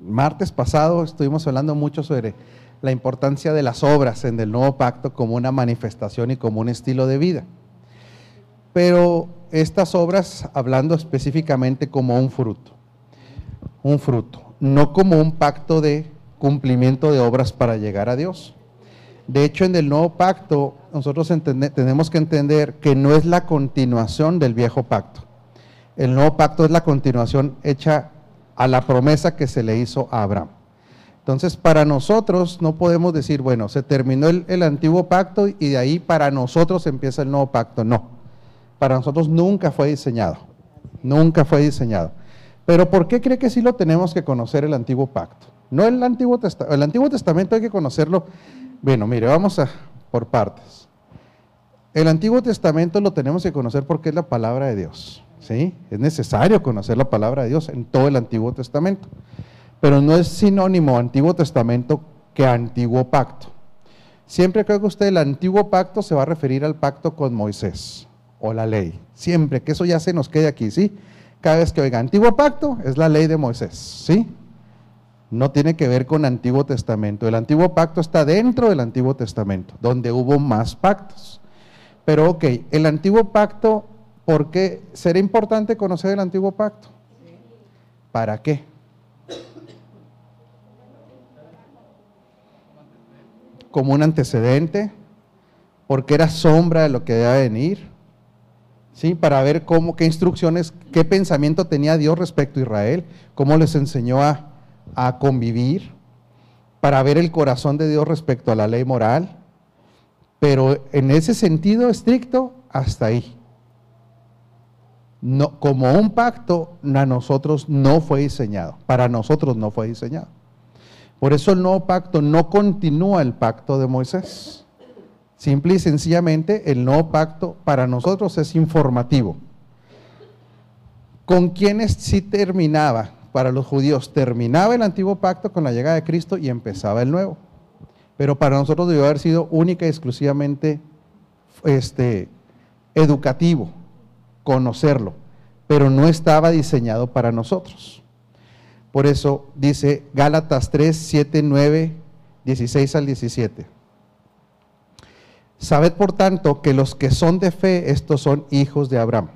martes pasado estuvimos hablando mucho sobre la importancia de las obras en el nuevo pacto como una manifestación y como un estilo de vida. Pero estas obras hablando específicamente como un fruto, un fruto, no como un pacto de cumplimiento de obras para llegar a Dios. De hecho, en el nuevo pacto nosotros tenemos que entender que no es la continuación del viejo pacto. El nuevo pacto es la continuación hecha a la promesa que se le hizo a Abraham. Entonces, para nosotros no podemos decir, bueno, se terminó el, antiguo pacto y de ahí para nosotros empieza el nuevo pacto. No, para nosotros nunca fue diseñado, nunca fue diseñado. Pero ¿por qué cree que sí lo tenemos que conocer el antiguo pacto? No el Antiguo Testamento, el Antiguo Testamento hay que conocerlo. Bueno, mire, vamos a por partes. El Antiguo Testamento lo tenemos que conocer porque es la palabra de Dios. ¿Sí? Es necesario conocer la palabra de Dios en todo el Antiguo Testamento pero no es sinónimo Antiguo Testamento que Antiguo Pacto. Siempre que oiga usted el Antiguo Pacto se va a referir al pacto con Moisés o la ley. Siempre, que eso ya se nos quede aquí, ¿sí? Cada vez que oiga Antiguo Pacto es la ley de Moisés, ¿sí? No tiene que ver con Antiguo Testamento. El Antiguo Pacto está dentro del Antiguo Testamento, donde hubo más pactos. Pero ok, el Antiguo Pacto, ¿por qué será importante conocer el Antiguo Pacto? ¿Para qué? como un antecedente, porque era sombra de lo que debía venir, ¿sí? para ver cómo, qué instrucciones, qué pensamiento tenía Dios respecto a Israel, cómo les enseñó a, a convivir, para ver el corazón de Dios respecto a la ley moral, pero en ese sentido estricto, hasta ahí. No, como un pacto a nosotros no fue diseñado, para nosotros no fue diseñado. Por eso el nuevo pacto no continúa el pacto de Moisés. Simple y sencillamente el nuevo pacto para nosotros es informativo. ¿Con quienes sí terminaba? Para los judíos terminaba el antiguo pacto con la llegada de Cristo y empezaba el nuevo. Pero para nosotros debió haber sido única y exclusivamente este, educativo, conocerlo, pero no estaba diseñado para nosotros. Por eso dice Gálatas 3, 7, 9, 16 al 17. Sabed por tanto que los que son de fe, estos son hijos de Abraham.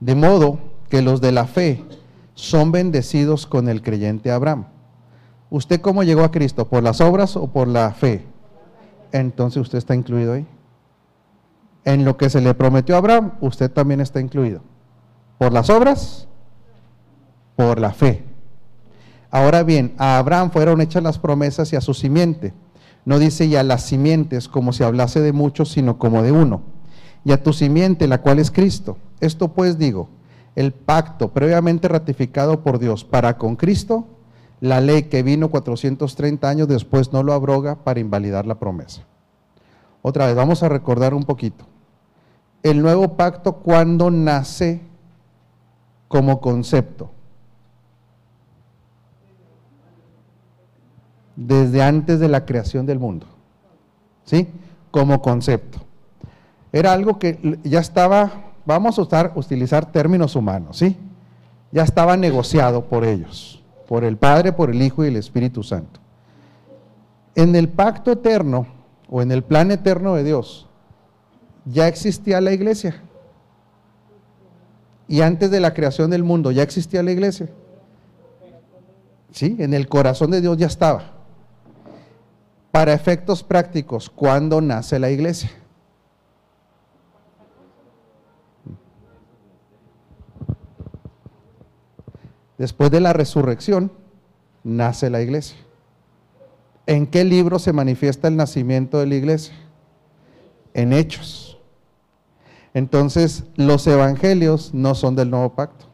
De modo que los de la fe son bendecidos con el creyente Abraham. ¿Usted cómo llegó a Cristo? ¿Por las obras o por la fe? Entonces usted está incluido ahí. En lo que se le prometió a Abraham, usted también está incluido. ¿Por las obras? Por la fe. Ahora bien, a Abraham fueron hechas las promesas y a su simiente. No dice ya las simientes como si hablase de muchos, sino como de uno. Y a tu simiente, la cual es Cristo. Esto pues digo, el pacto previamente ratificado por Dios para con Cristo, la ley que vino 430 años después no lo abroga para invalidar la promesa. Otra vez, vamos a recordar un poquito. El nuevo pacto, cuando nace como concepto? desde antes de la creación del mundo, ¿sí? Como concepto. Era algo que ya estaba, vamos a usar, utilizar términos humanos, ¿sí? Ya estaba negociado por ellos, por el Padre, por el Hijo y el Espíritu Santo. En el pacto eterno o en el plan eterno de Dios, ya existía la iglesia. Y antes de la creación del mundo ya existía la iglesia. Sí, en el corazón de Dios ya estaba. Para efectos prácticos, ¿cuándo nace la iglesia? Después de la resurrección, nace la iglesia. ¿En qué libro se manifiesta el nacimiento de la iglesia? En hechos. Entonces, los evangelios no son del nuevo pacto.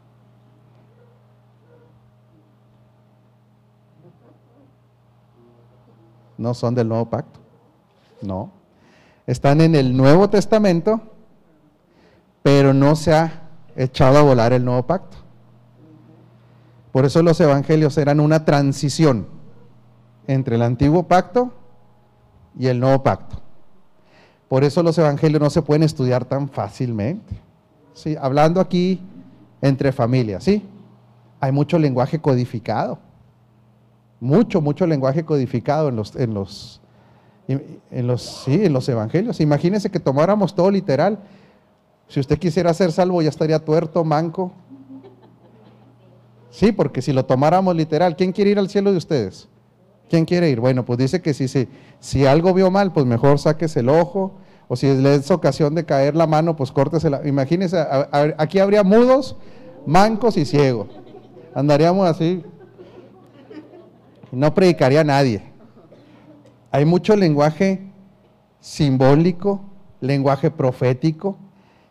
no son del nuevo pacto. No. Están en el Nuevo Testamento, pero no se ha echado a volar el nuevo pacto. Por eso los evangelios eran una transición entre el antiguo pacto y el nuevo pacto. Por eso los evangelios no se pueden estudiar tan fácilmente. ¿Sí? Hablando aquí entre familias, ¿sí? Hay mucho lenguaje codificado mucho, mucho lenguaje codificado en los, en los, en los, sí, en los evangelios. Imagínense que tomáramos todo literal. Si usted quisiera ser salvo, ya estaría tuerto, manco. Sí, porque si lo tomáramos literal, ¿quién quiere ir al cielo de ustedes? ¿Quién quiere ir? Bueno, pues dice que si, si, si algo vio mal, pues mejor saques el ojo, o si le es ocasión de caer la mano, pues córtesela. Imagínense, aquí habría mudos, mancos y ciegos. Andaríamos así. No predicaría a nadie. Hay mucho lenguaje simbólico, lenguaje profético.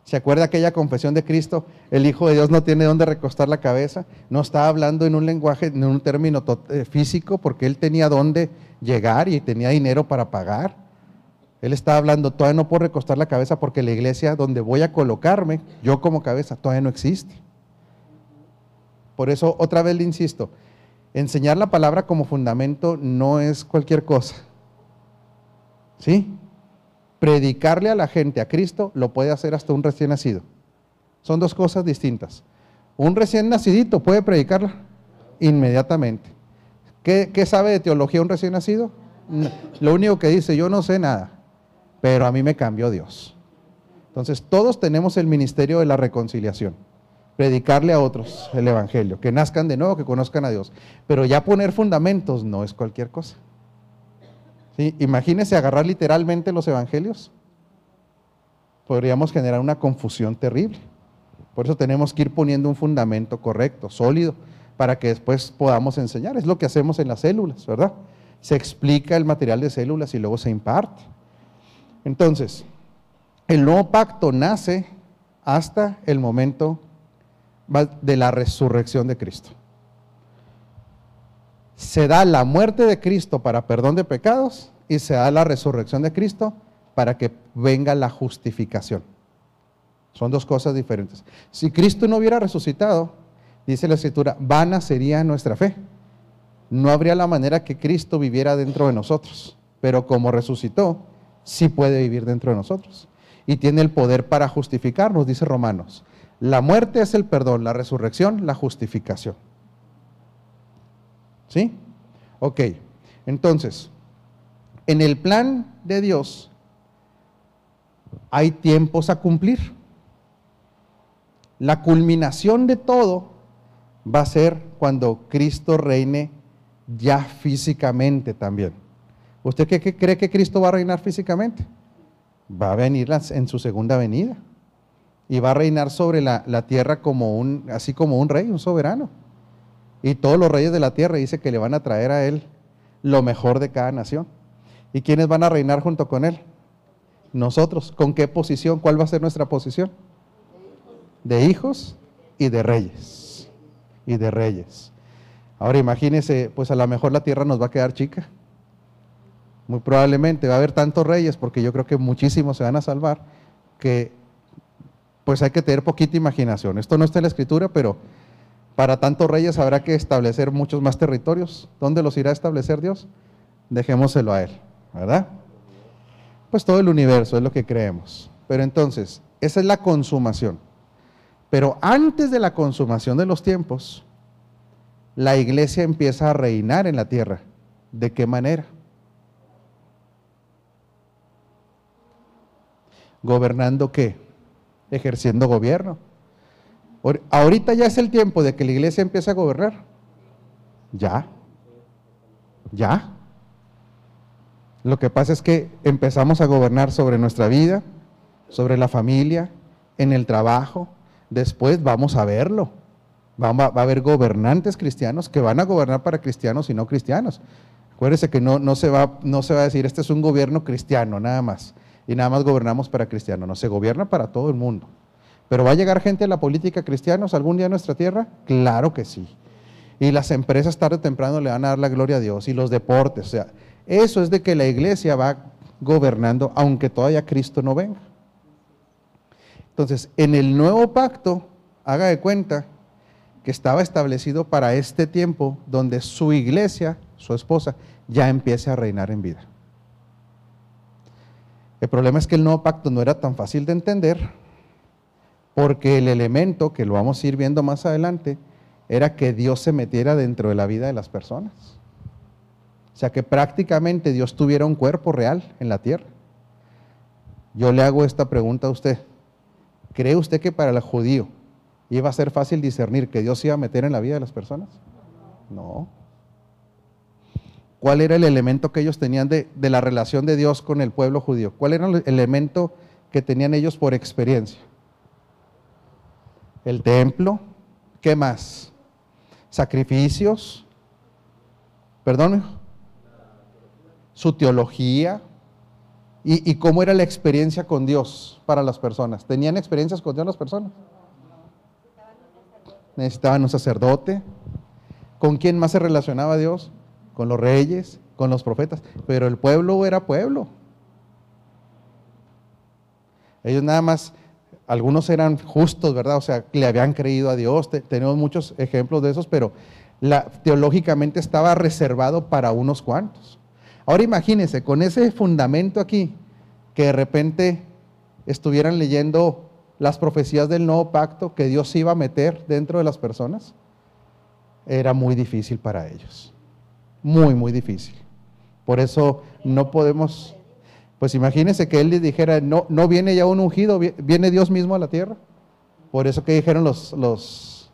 ¿Se acuerda aquella confesión de Cristo? El Hijo de Dios no tiene dónde recostar la cabeza. No está hablando en un lenguaje, en un término eh, físico, porque él tenía dónde llegar y tenía dinero para pagar. Él está hablando, todavía no puedo recostar la cabeza porque la iglesia donde voy a colocarme, yo como cabeza, todavía no existe. Por eso, otra vez le insisto, enseñar la palabra como fundamento no es cualquier cosa. ¿Sí? Predicarle a la gente a Cristo lo puede hacer hasta un recién nacido. Son dos cosas distintas. Un recién nacidito puede predicarla inmediatamente. ¿Qué, ¿Qué, sabe de teología un recién nacido? Lo único que dice, yo no sé nada, pero a mí me cambió Dios. Entonces, todos tenemos el ministerio de la reconciliación predicarle a otros el Evangelio, que nazcan de nuevo, que conozcan a Dios. Pero ya poner fundamentos no es cualquier cosa. ¿Sí? Imagínese agarrar literalmente los Evangelios. Podríamos generar una confusión terrible. Por eso tenemos que ir poniendo un fundamento correcto, sólido, para que después podamos enseñar. Es lo que hacemos en las células, ¿verdad? Se explica el material de células y luego se imparte. Entonces, el nuevo pacto nace hasta el momento de la resurrección de Cristo. Se da la muerte de Cristo para perdón de pecados y se da la resurrección de Cristo para que venga la justificación. Son dos cosas diferentes. Si Cristo no hubiera resucitado, dice la Escritura, vana sería nuestra fe. No habría la manera que Cristo viviera dentro de nosotros. Pero como resucitó, sí puede vivir dentro de nosotros. Y tiene el poder para justificarnos, dice Romanos. La muerte es el perdón, la resurrección, la justificación. ¿Sí? Ok, entonces, en el plan de Dios hay tiempos a cumplir. La culminación de todo va a ser cuando Cristo reine ya físicamente también. ¿Usted qué, cree que Cristo va a reinar físicamente? Va a venir en su segunda venida y va a reinar sobre la, tierra como un, así como un rey, un soberano. Y todos los reyes de la tierra dice que le van a traer a él lo mejor de cada nación. ¿Y quiénes van a reinar junto con él? Nosotros. ¿Con qué posición? ¿Cuál va a ser nuestra posición? De hijos y de reyes. Y de reyes. Ahora imagínense, pues a lo mejor la tierra nos va a quedar chica. Muy probablemente va a haber tantos reyes, porque yo creo que muchísimos se van a salvar, que pues hay que tener poquita imaginación. Esto no está en la escritura, pero para tantos reyes habrá que establecer muchos más territorios. ¿Dónde los irá a establecer Dios? Dejémoselo a Él, ¿verdad? Pues todo el universo es lo que creemos. Pero entonces, esa es la consumación. Pero antes de la consumación de los tiempos, la iglesia empieza a reinar en la tierra. ¿De qué manera? ¿Gobernando qué? ejerciendo gobierno. Ahorita ya es el tiempo de que la iglesia empiece a gobernar. Ya. Ya. Lo que pasa es que empezamos a gobernar sobre nuestra vida, sobre la familia, en el trabajo. Después vamos a verlo. Va, a haber gobernantes cristianos que van a gobernar para cristianos y no cristianos. Acuérdense que no, no, se va, no se va a decir, este es un gobierno cristiano, nada más y nada más gobernamos para cristianos. No, se gobierna para todo el mundo. ¿Pero va a llegar gente a la política cristianos algún día a nuestra tierra? Claro que sí. Y las empresas tarde o temprano le van a dar la gloria a Dios. Y los deportes. O sea, eso es de que la iglesia va gobernando aunque todavía Cristo no venga. Entonces, en el nuevo pacto, haga de cuenta que estaba establecido para este tiempo donde su iglesia, su esposa, ya empiece a reinar en vida. El problema es que el nuevo pacto no era tan fácil de entender porque el elemento, que lo vamos a ir viendo más adelante, era que Dios se metiera dentro de la vida de las personas. O sea que prácticamente Dios tuviera un cuerpo real en la tierra. Yo le hago esta pregunta a usted. ¿Cree usted que para el judío iba a ser fácil discernir que Dios se iba a meter en la vida de las personas? No. ¿Cuál era el elemento que ellos tenían de, de la relación de Dios con el pueblo judío? ¿Cuál era el elemento que tenían ellos por experiencia? El templo, ¿qué más? Sacrificios, perdón, su teología, ¿Y, cómo era la experiencia con Dios para las personas? ¿Tenían experiencias con Dios las personas? Necesitaban un sacerdote. ¿Con quién más se relacionaba Dios? Con los reyes, con los profetas. Pero el pueblo era pueblo. Ellos nada más, algunos eran justos, ¿verdad? O sea, le habían creído a Dios. tenemos muchos ejemplos de esos, pero la, teológicamente estaba reservado para unos cuantos. Ahora imagínense, con ese fundamento aquí, que de repente estuvieran leyendo las profecías del nuevo pacto que Dios iba a meter dentro de las personas, era muy difícil para ellos. Muy, muy difícil. Por eso no podemos, pues imagínense que Él dijera, no, no viene ya un ungido, viene Dios mismo a la tierra. Por eso que dijeron los, los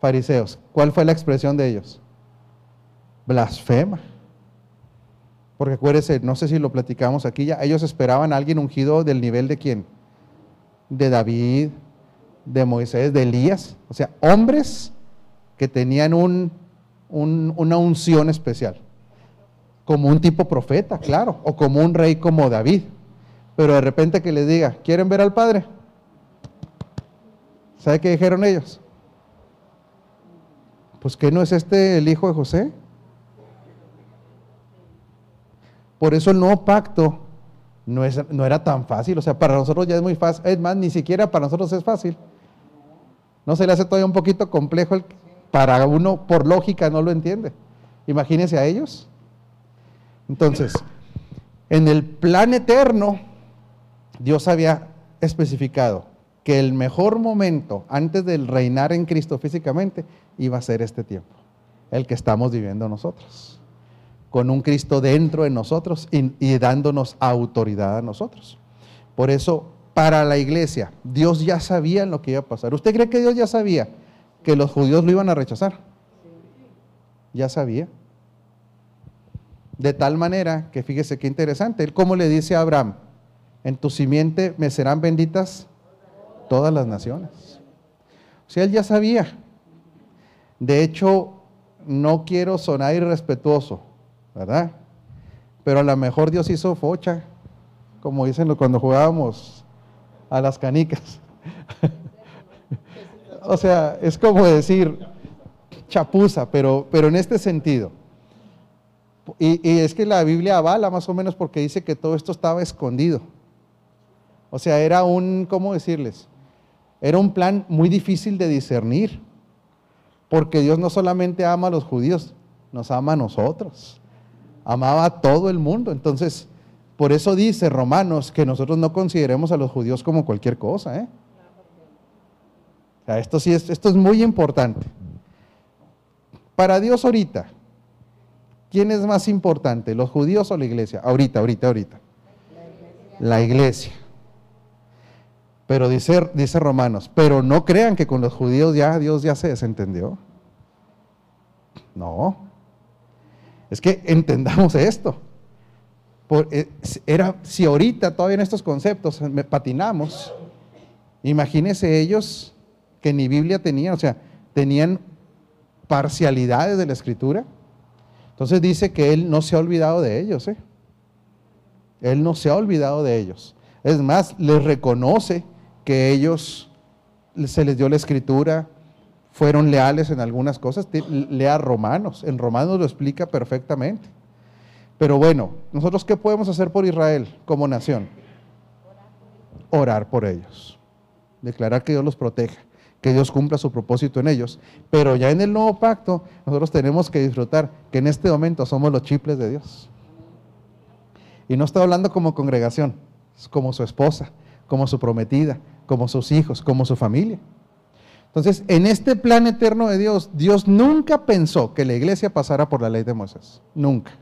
fariseos, ¿cuál fue la expresión de ellos? Blasfema. Porque acuérdense, no sé si lo platicamos aquí ya, ellos esperaban a alguien ungido del nivel de quién? De David, de Moisés, de Elías. O sea, hombres que tenían un, una unción especial. Como un tipo profeta, claro, o como un rey como David. Pero de repente que les diga, ¿quieren ver al Padre? ¿Sabe qué dijeron ellos? Pues que no es este el hijo de José. Por eso el nuevo pacto no, es, no era tan fácil. O sea, para nosotros ya es muy fácil. Es más, ni siquiera para nosotros es fácil. ¿No se le hace todavía un poquito complejo? Para uno, por lógica, no lo entiende. Imagínense a ellos. Entonces, en el plan eterno, Dios había especificado que el mejor momento antes del reinar en Cristo físicamente iba a ser este tiempo, el que estamos viviendo nosotros con un Cristo dentro de nosotros y, dándonos autoridad a nosotros. Por eso, para la iglesia, Dios ya sabía lo que iba a pasar. ¿Usted cree que Dios ya sabía que los judíos lo iban a rechazar? Ya sabía. De tal manera que fíjese qué interesante. Él como le dice a Abraham, en tu simiente me serán benditas todas las naciones. O sea, él ya sabía. De hecho, no quiero sonar irrespetuoso, ¿verdad? Pero a lo mejor Dios hizo focha, como dicen cuando jugábamos a las canicas. o sea, es como decir chapuza, pero, pero en este sentido. Y, es que la Biblia avala más o menos porque dice que todo esto estaba escondido. O sea, era un, ¿cómo decirles? Era un plan muy difícil de discernir. Porque Dios no solamente ama a los judíos, nos ama a nosotros amaba a todo el mundo. Entonces, por eso dice Romanos que nosotros no consideremos a los judíos como cualquier cosa. ¿eh? Esto sí es, esto es muy importante. Para Dios ahorita, ¿quién es más importante, los judíos o la iglesia? Ahorita, ahorita, ahorita. La iglesia. Pero dice, dice Romanos, pero no crean que con los judíos ya Dios ya se desentendió. No, es que entendamos esto. Eh, era, si ahorita todavía en estos conceptos patinamos, imagínense ellos que ni Biblia tenían, o sea, tenían parcialidades de la escritura. Entonces dice que Él no se ha olvidado de ellos. ¿eh? Él no se ha olvidado de ellos. Es más, les reconoce que ellos se les dio la escritura, fueron leales en algunas cosas. Lea Romanos, en Romanos lo explica perfectamente. Pero bueno, nosotros qué podemos hacer por Israel como nación? Orar por ellos. Declarar que Dios los proteja, que Dios cumpla su propósito en ellos. Pero ya en el nuevo pacto, nosotros tenemos que disfrutar que en este momento somos los chiples de Dios. Y no estoy hablando como congregación, como su esposa, como su prometida, como sus hijos, como su familia. Entonces, en este plan eterno de Dios, Dios nunca pensó que la iglesia pasara por la ley de Moisés. Nunca.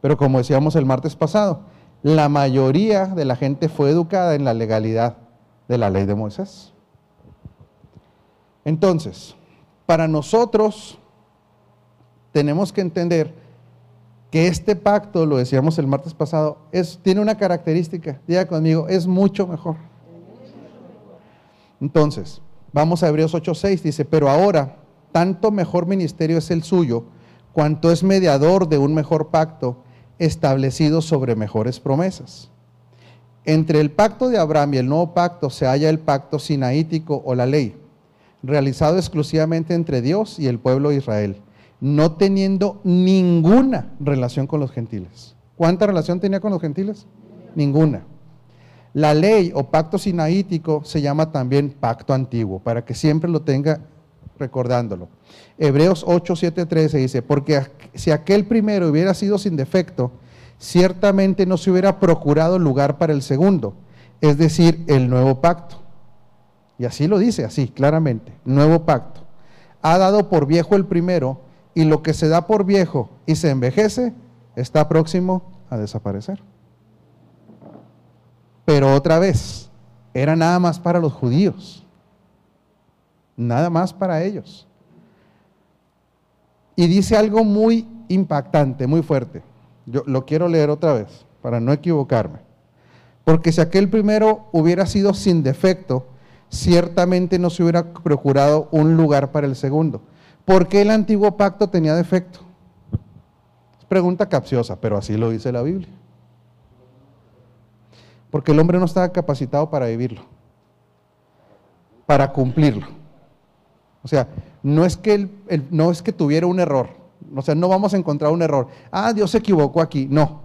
Pero como decíamos el martes pasado, la mayoría de la gente fue educada en la legalidad de la ley de Moisés. Entonces, para nosotros tenemos que entender que este pacto, lo decíamos el martes pasado, es, tiene una característica, diga conmigo, es mucho mejor. Entonces, vamos a Hebreos 8:6, dice, pero ahora, tanto mejor ministerio es el suyo, cuanto es mediador de un mejor pacto establecido sobre mejores promesas. Entre el pacto de Abraham y el nuevo pacto se halla el pacto sinaítico o la ley, realizado exclusivamente entre Dios y el pueblo de Israel, no teniendo ninguna relación con los gentiles. ¿Cuánta relación tenía con los gentiles? Ninguna. La ley o pacto sinaítico se llama también pacto antiguo, para que siempre lo tenga recordándolo. Hebreos 8, 7, 13 dice, porque si aquel primero hubiera sido sin defecto, ciertamente no se hubiera procurado lugar para el segundo, es decir, el nuevo pacto. Y así lo dice, así, claramente, nuevo pacto. Ha dado por viejo el primero, y lo que se da por viejo y se envejece, está próximo a desaparecer. Pero otra vez, era nada más para los judíos, nada más para ellos. Y dice algo muy impactante, muy fuerte. Yo lo quiero leer otra vez, para no equivocarme. Porque si aquel primero hubiera sido sin defecto, ciertamente no se hubiera procurado un lugar para el segundo. ¿Por qué el antiguo pacto tenía defecto? Es pregunta capciosa, pero así lo dice la Biblia. Porque el hombre no estaba capacitado para vivirlo, para cumplirlo. O sea, no es que, no es que tuviera un error, o sea, no vamos a encontrar un error. Ah, Dios se equivocó aquí. No,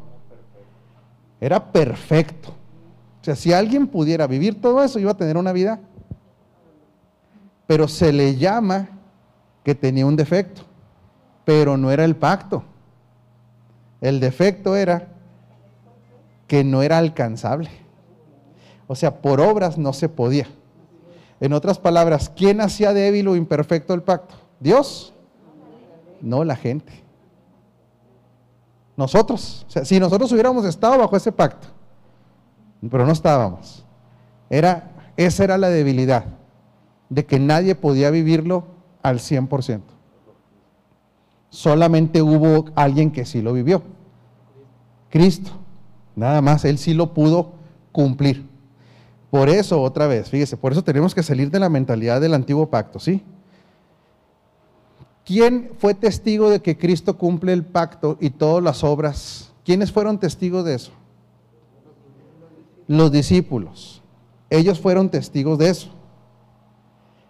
era perfecto. O sea, si alguien pudiera vivir todo eso, iba a tener una vida. Pero se le llama que tenía un defecto, pero no era el pacto. El defecto era que no era alcanzable. O sea, por obras no se podía. En otras palabras, ¿quién hacía débil o imperfecto el pacto? ¿Dios? No la gente. Nosotros. O sea, si nosotros hubiéramos estado bajo ese pacto, pero no estábamos. Era, esa era la debilidad, de que nadie podía vivirlo al 100%. Solamente hubo alguien que sí lo vivió. Cristo. Nada más, Él sí lo pudo cumplir. Por eso, otra vez, fíjese, por eso tenemos que salir de la mentalidad del antiguo pacto, ¿sí? ¿Quién fue testigo de que Cristo cumple el pacto y todas las obras? ¿Quiénes fueron testigos de eso? Los discípulos. Ellos fueron testigos de eso.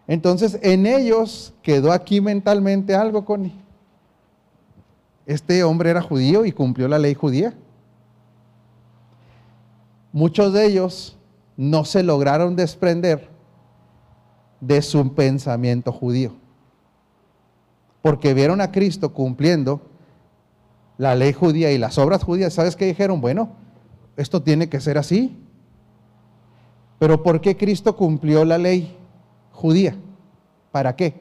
Entonces, en ellos quedó aquí mentalmente algo, Connie. Este hombre era judío y cumplió la ley judía. Muchos de ellos no se lograron desprender de su pensamiento judío. Porque vieron a Cristo cumpliendo la ley judía y las obras judías. ¿Sabes qué dijeron? Bueno, esto tiene que ser así. Pero ¿por qué Cristo cumplió la ley judía? ¿Para qué?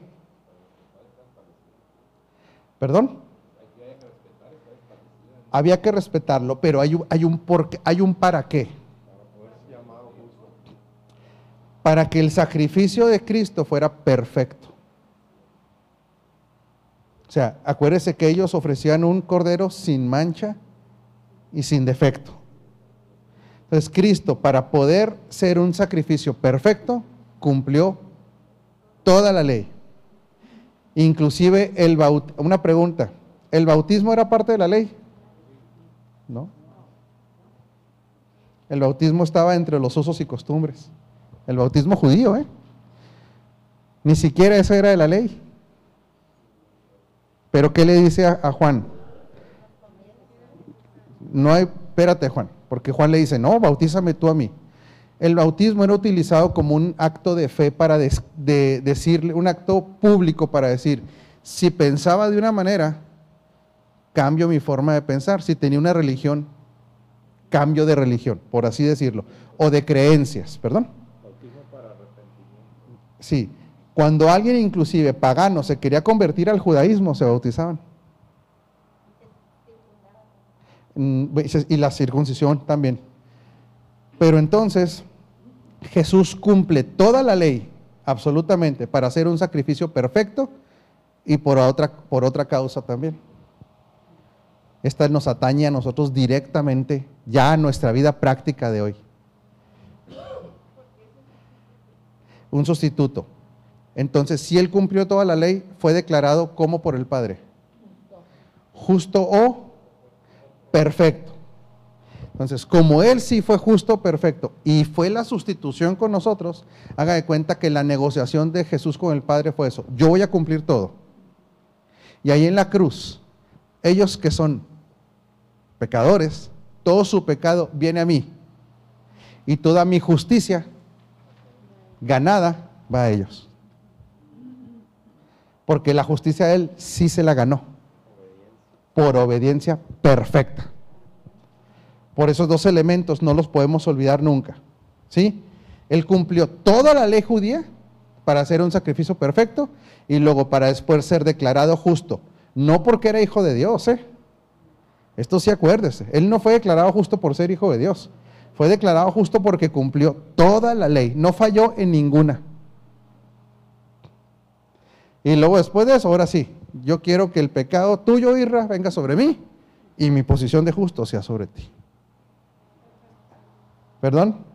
¿Perdón? Había que respetarlo, pero hay un, hay un, hay un para qué. para que el sacrificio de Cristo fuera perfecto. O sea, acuérdese que ellos ofrecían un cordero sin mancha y sin defecto. Entonces Cristo, para poder ser un sacrificio perfecto, cumplió toda la ley. Inclusive el una pregunta, ¿el bautismo era parte de la ley? ¿No? El bautismo estaba entre los usos y costumbres. El bautismo judío, ¿eh? Ni siquiera eso era de la ley. Pero ¿qué le dice a, Juan? No hay, espérate Juan, porque Juan le dice, no, bautízame tú a mí. El bautismo era utilizado como un acto de fe para decirle, un acto público para decir, si pensaba de una manera, cambio mi forma de pensar. Si tenía una religión, cambio de religión, por así decirlo, o de creencias, perdón. Sí, cuando alguien inclusive pagano se quería convertir al judaísmo, se bautizaban. mm, y la circuncisión también. Pero entonces Jesús cumple toda la ley, absolutamente, para hacer un sacrificio perfecto y por otra, por otra causa también. Esta nos atañe a nosotros directamente, ya a nuestra vida práctica de hoy. Un sustituto. Entonces, si Él cumplió toda la ley, fue declarado como por el Padre. Justo o perfecto. Entonces, como Él sí fue justo, perfecto, y fue la sustitución con nosotros, haga de cuenta que la negociación de Jesús con el Padre fue eso. Yo voy a cumplir todo. Y ahí en la cruz, ellos que son pecadores, todo su pecado viene a mí. Y toda mi justicia ganada va a ellos. Porque la justicia de Él sí se la ganó. Por obediencia perfecta. Por esos dos elementos no los podemos olvidar nunca. ¿Sí? Él cumplió toda la ley judía para hacer un sacrificio perfecto y luego para después ser declarado justo. No porque era hijo de Dios, ¿eh? Esto sí acuérdese. Él no fue declarado justo por ser hijo de Dios. Fue declarado justo porque cumplió toda la ley. No falló en ninguna. Y luego después de eso, ahora sí, yo quiero que el pecado tuyo, Irra, venga sobre mí y mi posición de justo sea sobre ti. ¿Perdón?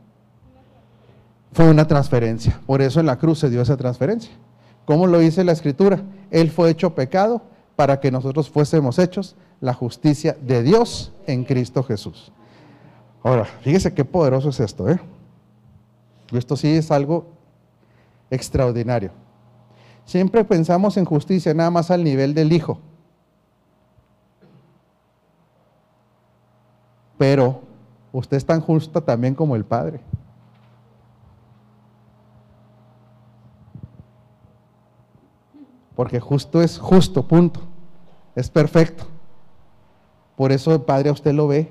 Fue una transferencia. Por eso en la cruz se dio esa transferencia. ¿Cómo lo dice la escritura? Él fue hecho pecado para que nosotros fuésemos hechos la justicia de Dios en Cristo Jesús. Ahora, fíjese qué poderoso es esto, ¿eh? Esto sí es algo extraordinario. Siempre pensamos en justicia nada más al nivel del Hijo. Pero usted es tan justa también como el Padre. Porque justo es justo, punto. Es perfecto. Por eso el Padre a usted lo ve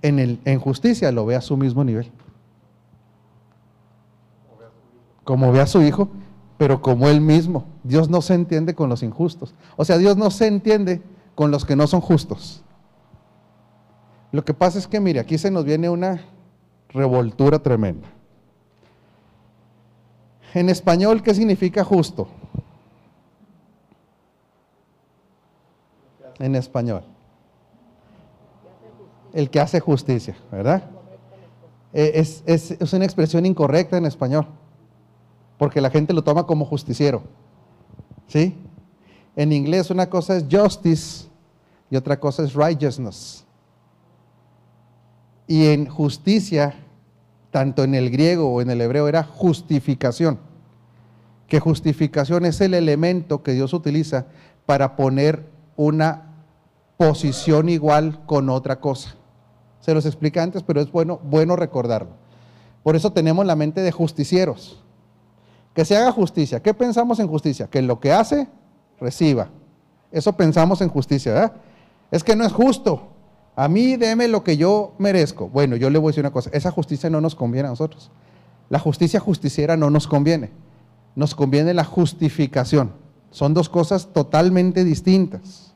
en, el, en justicia, lo ve a su mismo nivel. Como ve a su hijo, pero como él mismo. Dios no se entiende con los injustos. O sea, Dios no se entiende con los que no son justos. Lo que pasa es que, mire, aquí se nos viene una revoltura tremenda. En español, ¿qué significa justo? En español. El que hace justicia, ¿verdad? Eh, es, es, una expresión incorrecta en español, porque la gente lo toma como justiciero. ¿Sí? En inglés una cosa es justice y otra cosa es righteousness. Y en justicia, tanto en el griego o en el hebreo, era justificación. Que justificación es el elemento que Dios utiliza para poner una posición igual con otra cosa. Se los explica antes, pero es bueno, bueno recordarlo. Por eso tenemos la mente de justicieros. Que se haga justicia. ¿Qué pensamos en justicia? Que lo que hace, reciba. Eso pensamos en justicia, ¿verdad? Es que no es justo. A mí deme lo que yo merezco. Bueno, yo le voy a decir una cosa, esa justicia no nos conviene a nosotros. La justicia justiciera no nos conviene. Nos conviene la justificación. Son dos cosas totalmente distintas.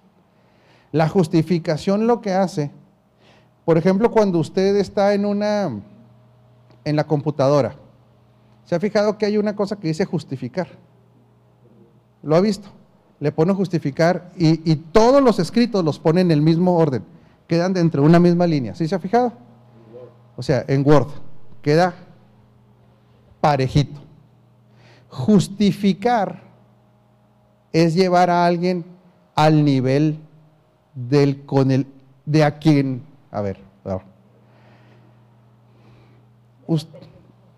La justificación lo que hace, por ejemplo, cuando usted está en una en la computadora, ¿se ha fijado que hay una cosa que dice justificar? ¿Lo ha visto? Le pone justificar y, y todos los escritos los pone en el mismo orden quedan dentro de una misma línea. ¿Sí se ha fijado? O sea, en Word queda parejito. Justificar es llevar a alguien al nivel del con el de a quien, a ver,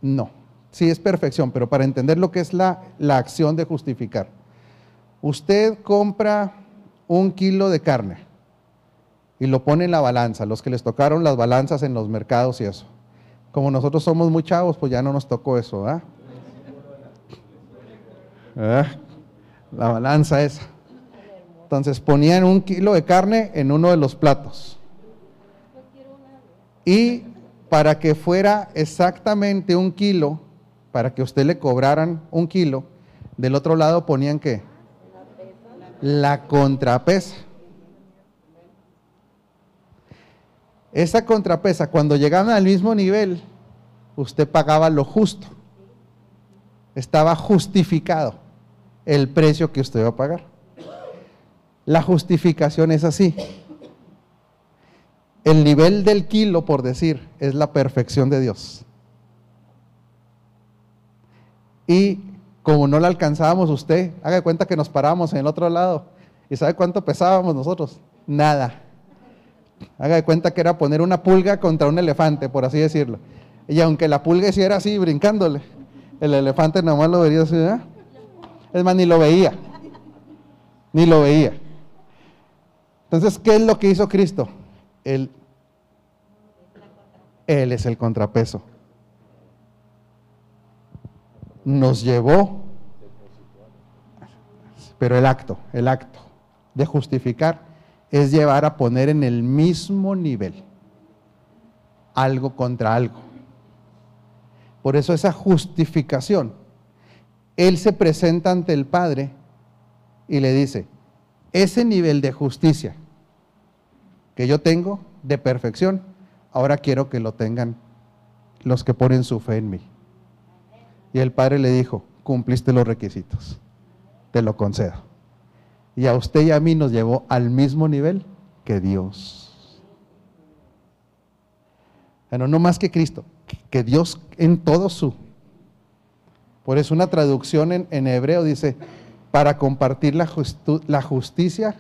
no, sí es perfección, pero para entender lo que es la, la acción de justificar. Usted compra un kilo de carne y lo pone en la balanza, los que les tocaron las balanzas en los mercados y eso. Como nosotros somos muy chavos, pues ya no nos tocó eso, ¿ah? La balanza esa. Entonces ponían un kilo de carne en uno de los platos. Y para que fuera exactamente un kilo, para que usted le cobraran un kilo, del otro lado ponían qué? La contrapesa. Esa contrapesa, cuando llegaban al mismo nivel, usted pagaba lo justo. Estaba justificado el precio que usted va a pagar. La justificación es así. El nivel del kilo, por decir, es la perfección de Dios. Y como no la alcanzábamos usted, haga cuenta que nos parábamos en el otro lado. ¿Y sabe cuánto pesábamos nosotros? Nada. Haga de cuenta que era poner una pulga contra un elefante, por así decirlo. Y aunque la pulga hiciera así, brincándole, el elefante nomás lo vería así, ¿eh? Es más, ni lo veía. Ni lo veía. Entonces, ¿qué es lo que hizo Cristo? Él, él es el contrapeso. Nos llevó, pero el acto, el acto de justificar es llevar a poner en el mismo nivel algo contra algo. Por eso esa justificación, Él se presenta ante el Padre y le dice, ese nivel de justicia que yo tengo, de perfección, ahora quiero que lo tengan los que ponen su fe en mí. Y el Padre le dijo, cumpliste los requisitos, te lo concedo. Y a usted y a mí nos llevó al mismo nivel que Dios. Bueno, no más que Cristo, que Dios en todo su. Por eso una traducción en, hebreo dice, para compartir la, justicia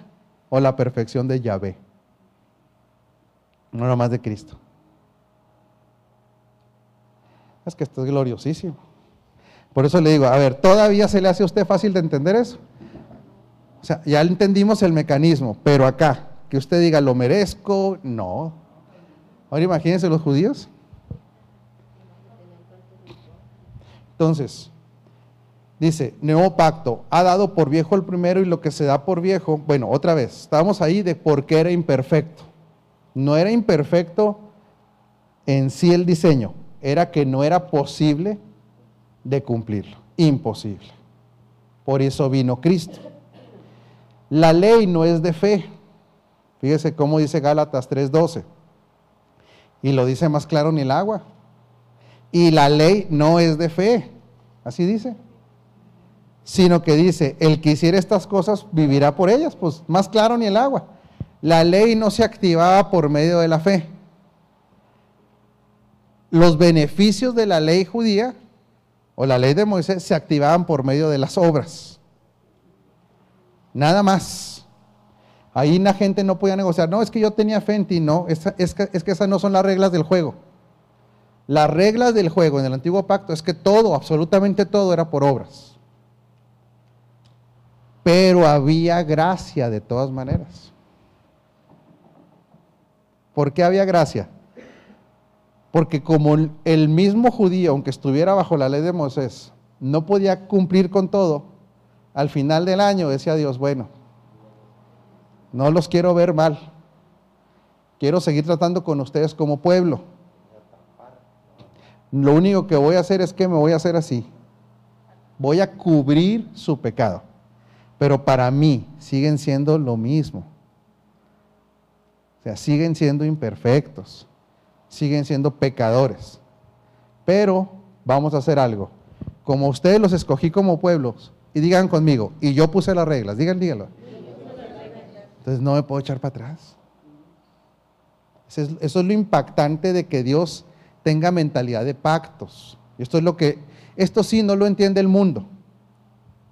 o la perfección de Yahvé. No más de Cristo. Es que esto es gloriosísimo. Por eso le digo, a ver, ¿todavía se le hace a usted fácil de entender eso? O sea, ya entendimos el mecanismo, pero acá, que usted diga, lo merezco, no. Ahora imagínense los judíos. Entonces, dice, nuevo pacto, ha dado por viejo el primero y lo que se da por viejo, bueno, otra vez, estábamos ahí de por qué era imperfecto. No era imperfecto en sí el diseño, era que no era posible de cumplirlo, imposible. Por eso vino Cristo. La ley no es de fe. Fíjese cómo dice Gálatas 3:12. Y lo dice más claro ni el agua. Y la ley no es de fe. Así dice. Sino que dice, el que hiciera estas cosas vivirá por ellas. Pues más claro ni el agua. La ley no se activaba por medio de la fe. Los beneficios de la ley judía o la ley de Moisés se activaban por medio de las obras. Nada más. Ahí la gente no podía negociar. No, es que yo tenía fe en ti. No, es, que, es que esas no son las reglas del juego. Las reglas del juego en el antiguo pacto es que todo, absolutamente todo, era por obras. Pero había gracia de todas maneras. ¿Por qué había gracia? Porque como el mismo judío, aunque estuviera bajo la ley de Moisés, no podía cumplir con todo, al final del año decía Dios, bueno, no los quiero ver mal. Quiero seguir tratando con ustedes como pueblo. Lo único que voy a hacer es que me voy a hacer así. Voy a cubrir su pecado. Pero para mí siguen siendo lo mismo. O sea, siguen siendo imperfectos. Siguen siendo pecadores. Pero vamos a hacer algo. Como ustedes los escogí como pueblos, y digan conmigo, y yo puse las reglas, digan, díganlo. Entonces no me puedo echar para atrás. Eso es, lo impactante de que Dios tenga mentalidad de pactos. Esto es lo que, esto sí no lo entiende el mundo.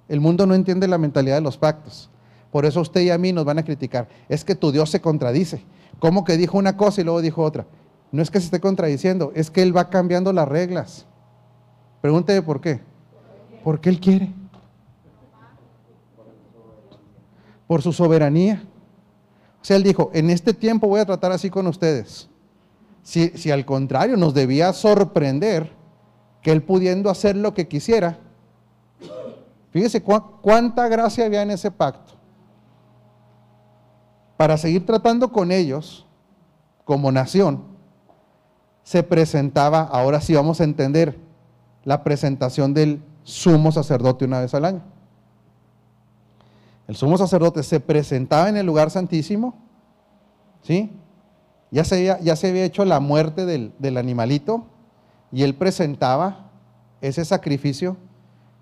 El mundo no entiende la mentalidad de los pactos. Por eso usted y a mí nos van a criticar. Es que tu Dios se contradice. ¿Cómo que dijo una cosa y luego dijo otra? No es que se esté contradiciendo, es que Él va cambiando las reglas. Pregúnteme por qué. Porque Él quiere. Por su soberanía. O sea, él dijo, en este tiempo voy a tratar así con ustedes. Si, al contrario nos debía sorprender que él pudiendo hacer lo que quisiera, fíjese cuánta gracia había en ese pacto. Para seguir tratando con ellos como nación, se presentaba, ahora sí vamos a entender, la presentación del sumo sacerdote una vez al año. El sumo sacerdote se presentaba en el lugar santísimo, ¿sí? Ya se había, ya se había hecho la muerte del, del animalito y él presentaba ese sacrificio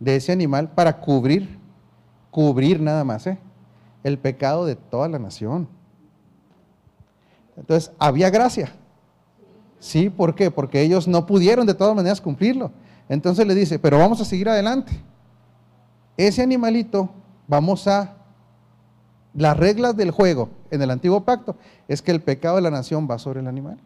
de ese animal para cubrir, cubrir nada más, ¿eh? el pecado de toda la nación. Entonces, había gracia. Sí, ¿por qué? Porque ellos no pudieron de todas maneras cumplirlo. Entonces le dice, pero vamos a seguir adelante. Ese animalito, vamos a... Las reglas del juego en el antiguo pacto es que el pecado de la nación va sobre el animal.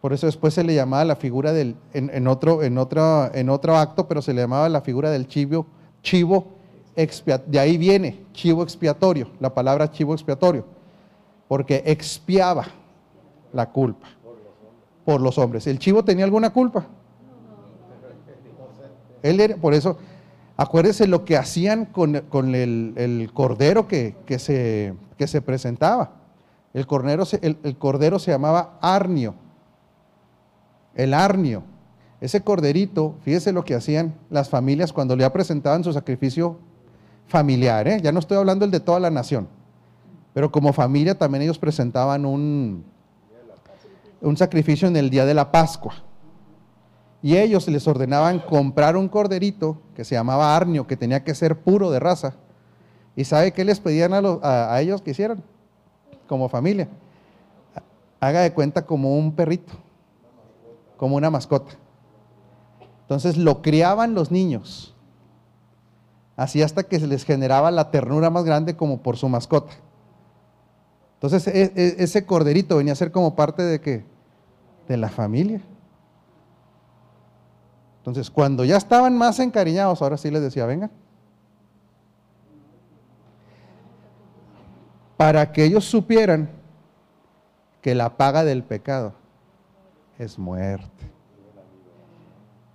Por eso después se le llamaba la figura del, en, otro, en, otro, en otro acto, pero se le llamaba la figura del chivo, chivo expiatorio. De ahí viene chivo expiatorio, la palabra chivo expiatorio, porque expiaba la culpa por los hombres. ¿El chivo tenía alguna culpa? Él era, por eso, acuérdense lo que hacían con, el, cordero que, se, presentaba. El, cordero se llamaba arnio el arnio. Ese corderito, fíjese lo que hacían las familias cuando le presentaban su sacrificio familiar. ¿eh? Ya no estoy hablando el de toda la nación, pero como familia también ellos presentaban un sacrificio en el día de la Pascua. Y ellos les ordenaban comprar un corderito que se llamaba arnio, que tenía que ser puro de raza. ¿Y sabe qué les pedían a, a ellos que hicieran? Como familia. Haga de cuenta como un perrito como una mascota. Entonces lo criaban los niños, así hasta que se les generaba la ternura más grande como por su mascota. Entonces e, e, ese corderito venía a ser como parte de que de la familia. Entonces cuando ya estaban más encariñados, ahora sí les decía, venga. Para que ellos supieran que la paga del pecado es muerte.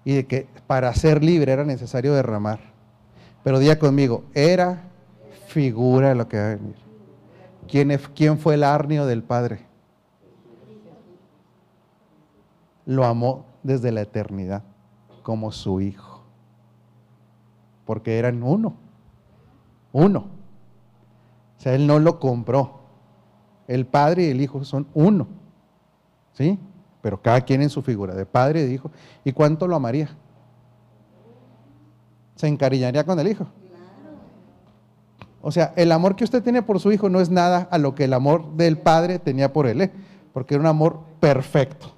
Y de que para ser libre era necesario derramar. Pero diga conmigo, era figura de lo que va a venir. ¿Quién, ¿Quién fue el arnio del Padre? Lo amó desde la eternidad como su hijo. Porque eran uno. Uno. O sea, él no lo compró. El Padre y el Hijo son uno. ¿Sí? pero cada quien en su figura, de padre y de hijo. ¿Y cuánto lo amaría? ¿Se encariñaría con el hijo? O sea, el amor que usted tiene por su hijo no es nada a lo que el amor del padre tenía por él, ¿eh? porque era un amor perfecto.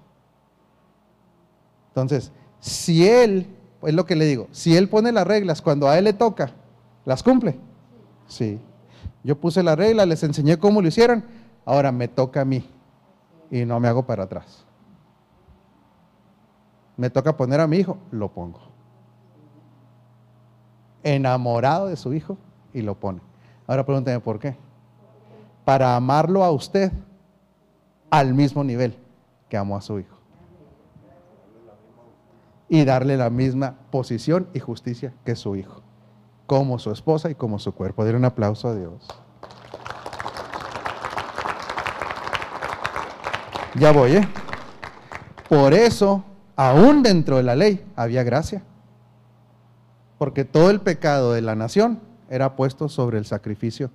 Entonces, si él, es lo que le digo, si él pone las reglas cuando a él le toca, ¿las cumple? Sí. Yo puse la regla, les enseñé cómo lo hicieron, ahora me toca a mí y no me hago para atrás me toca poner a mi hijo, lo pongo. Enamorado de su hijo y lo pone. Ahora pregúnteme por qué. Para amarlo a usted al mismo nivel que amó a su hijo. Y darle la misma posición y justicia que su hijo. Como su esposa y como su cuerpo. Dile un aplauso a Dios. Ya voy, ¿eh? Por eso aún dentro de la ley había gracia. Porque todo el pecado de la nación era puesto sobre el sacrificio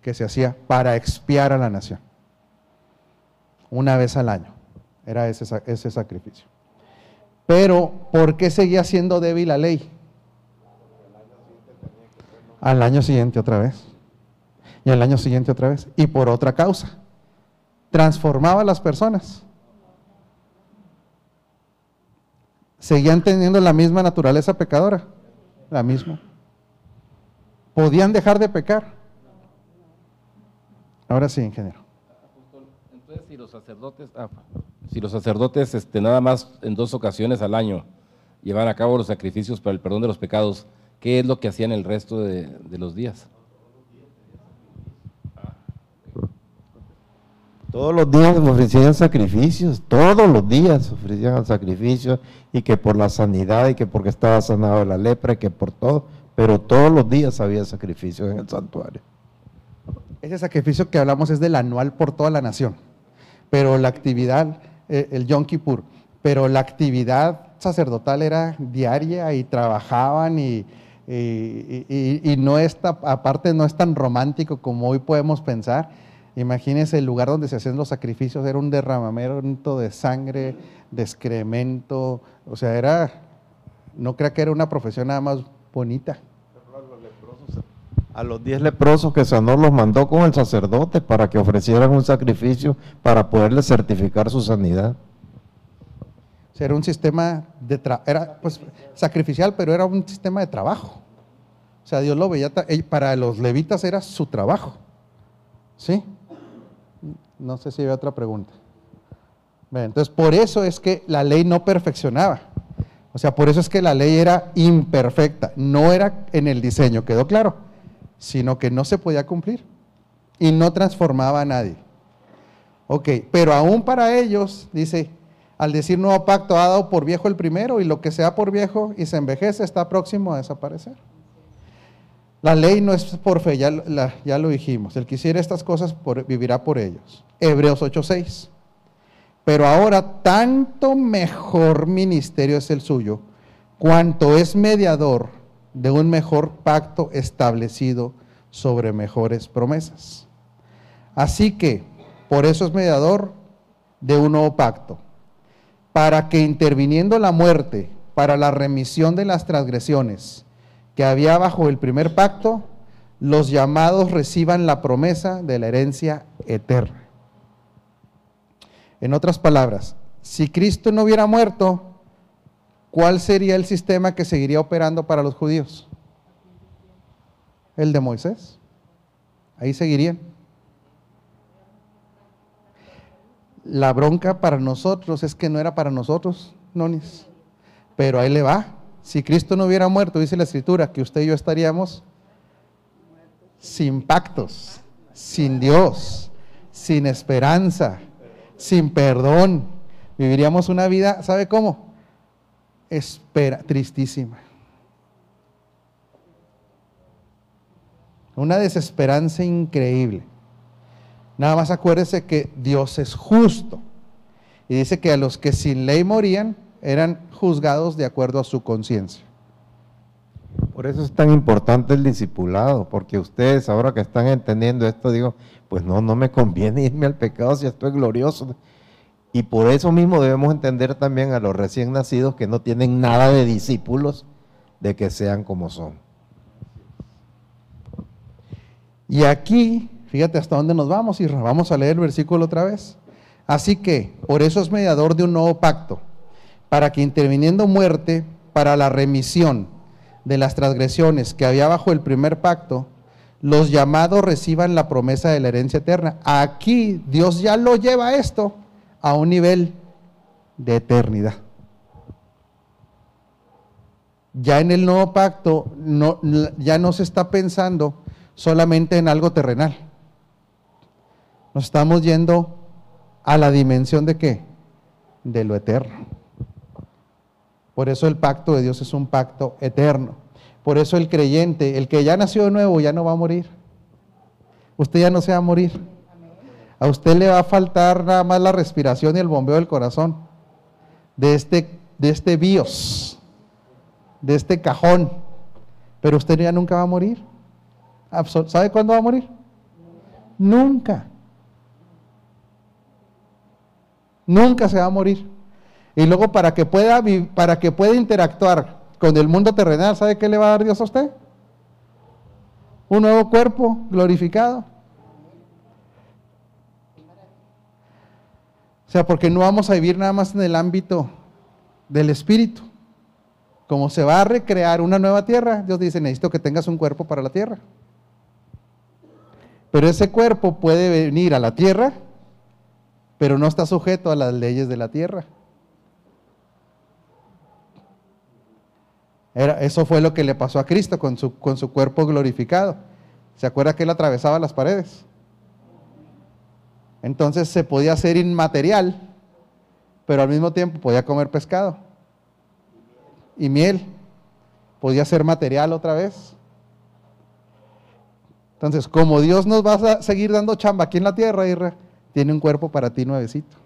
que se hacía para expiar a la nación. Una vez al año era ese, ese sacrificio. Pero, ¿por qué seguía siendo débil la ley? Al año siguiente otra vez. Y al año siguiente otra vez. Y por otra causa. Transformaba a las personas seguían teniendo la misma naturaleza pecadora, la misma. ¿Podían dejar de pecar? Ahora sí, ingeniero. Entonces, si los sacerdotes, ah, si los sacerdotes este, nada más en dos ocasiones al año llevan a cabo los sacrificios para el perdón de los pecados, ¿qué es lo que hacían el resto de los días? Todos los días ofrecían sacrificios, todos los días ofrecían sacrificios y que por la sanidad y que porque estaba sanado de la lepra y que por todo, pero todos los días había sacrificios en el santuario. Ese sacrificio que hablamos es del anual por toda la nación, pero la actividad, eh, el Yom Kippur, pero la actividad sacerdotal era diaria y trabajaban y, y, no está, aparte no es tan romántico como hoy podemos pensar Imagínense el lugar donde se hacían los sacrificios, era un derramamiento de sangre, de excremento, o sea, era, no creo que era una profesión nada más bonita. A los diez leprosos que sanó los mandó con el sacerdote para que ofrecieran un sacrificio para poderle certificar su sanidad. Era un sistema de era pues sacrificial, pero era un sistema de trabajo. O sea, Dios lo veía, para los levitas era su trabajo. ¿Sí? No sé si hay otra pregunta. entonces, por eso es que la ley no perfeccionaba. O sea, por eso es que la ley era imperfecta. No era en el diseño, quedó claro, sino que no se podía cumplir y no transformaba a nadie. Ok, pero aún para ellos, dice, al decir nuevo pacto, ha dado por viejo el primero y lo que sea por viejo y se envejece está próximo a desaparecer. La ley no es por fe, ya, lo dijimos. El que hiciera estas cosas vivirá por ellos. Hebreos 8:6. Pero ahora tanto mejor ministerio es el suyo, cuanto es mediador de un mejor pacto establecido sobre mejores promesas. Así que, por eso es mediador de un nuevo pacto, para que interviniendo la muerte para la remisión de las transgresiones, que había bajo el primer pacto, los llamados reciban la promesa de la herencia eterna. En otras palabras, si Cristo no hubiera muerto, ¿cuál sería el sistema que seguiría operando para los judíos? El de Moisés. Ahí seguirían. La bronca para nosotros es que no era para nosotros, Nonis. Pero ahí le va. Si Cristo no hubiera muerto, dice la Escritura, que usted y yo estaríamos sin pactos, sin Dios, sin esperanza, sin perdón. Viviríamos una vida, ¿sabe cómo? Espera, tristísima. Una desesperanza increíble. Nada más acuérdese que Dios es justo. Y dice que a los que sin ley morían eran juzgados de acuerdo a su conciencia. Por eso es tan importante el discipulado, porque ustedes ahora que están entendiendo esto, digo, pues no, no me conviene irme al pecado si estoy glorioso. Y por eso mismo debemos entender también a los recién nacidos que no tienen nada de discípulos de que sean como son. Y aquí, fíjate hasta dónde nos vamos, y vamos a leer el versículo otra vez. Así que, por eso es mediador de un nuevo pacto para que interviniendo muerte para la remisión de las transgresiones que había bajo el primer pacto, los llamados reciban la promesa de la herencia eterna. Aquí Dios ya lo lleva esto a un nivel de eternidad. Ya en el nuevo pacto no, ya no se está pensando solamente en algo terrenal. Nos estamos yendo a la dimensión de qué? De lo eterno. Por eso el pacto de Dios es un pacto eterno. Por eso el creyente, el que ya nació de nuevo, ya no va a morir. Usted ya no se va a morir. A usted le va a faltar nada más la respiración y el bombeo del corazón de este, de este bios, de este cajón. Pero usted ya nunca va a morir. ¿Sabe cuándo va a morir? Nunca. Nunca se va a morir. Y luego para que pueda, para que pueda interactuar con el mundo terrenal, ¿sabe qué le va a dar Dios a usted? Un nuevo cuerpo glorificado. O sea, porque no vamos a vivir nada más en el ámbito del espíritu. Como se va a recrear una nueva tierra, Dios dice, necesito que tengas un cuerpo para la tierra. Pero ese cuerpo puede venir a la tierra, pero no está sujeto a las leyes de la tierra. eso fue lo que le pasó a Cristo con su, con su cuerpo glorificado. ¿Se acuerda que él atravesaba las paredes? Entonces se podía hacer inmaterial, pero al mismo tiempo podía comer pescado y miel. Podía ser material otra vez. Entonces, como Dios nos va a seguir dando chamba aquí en la tierra, tiene un cuerpo para ti nuevecito.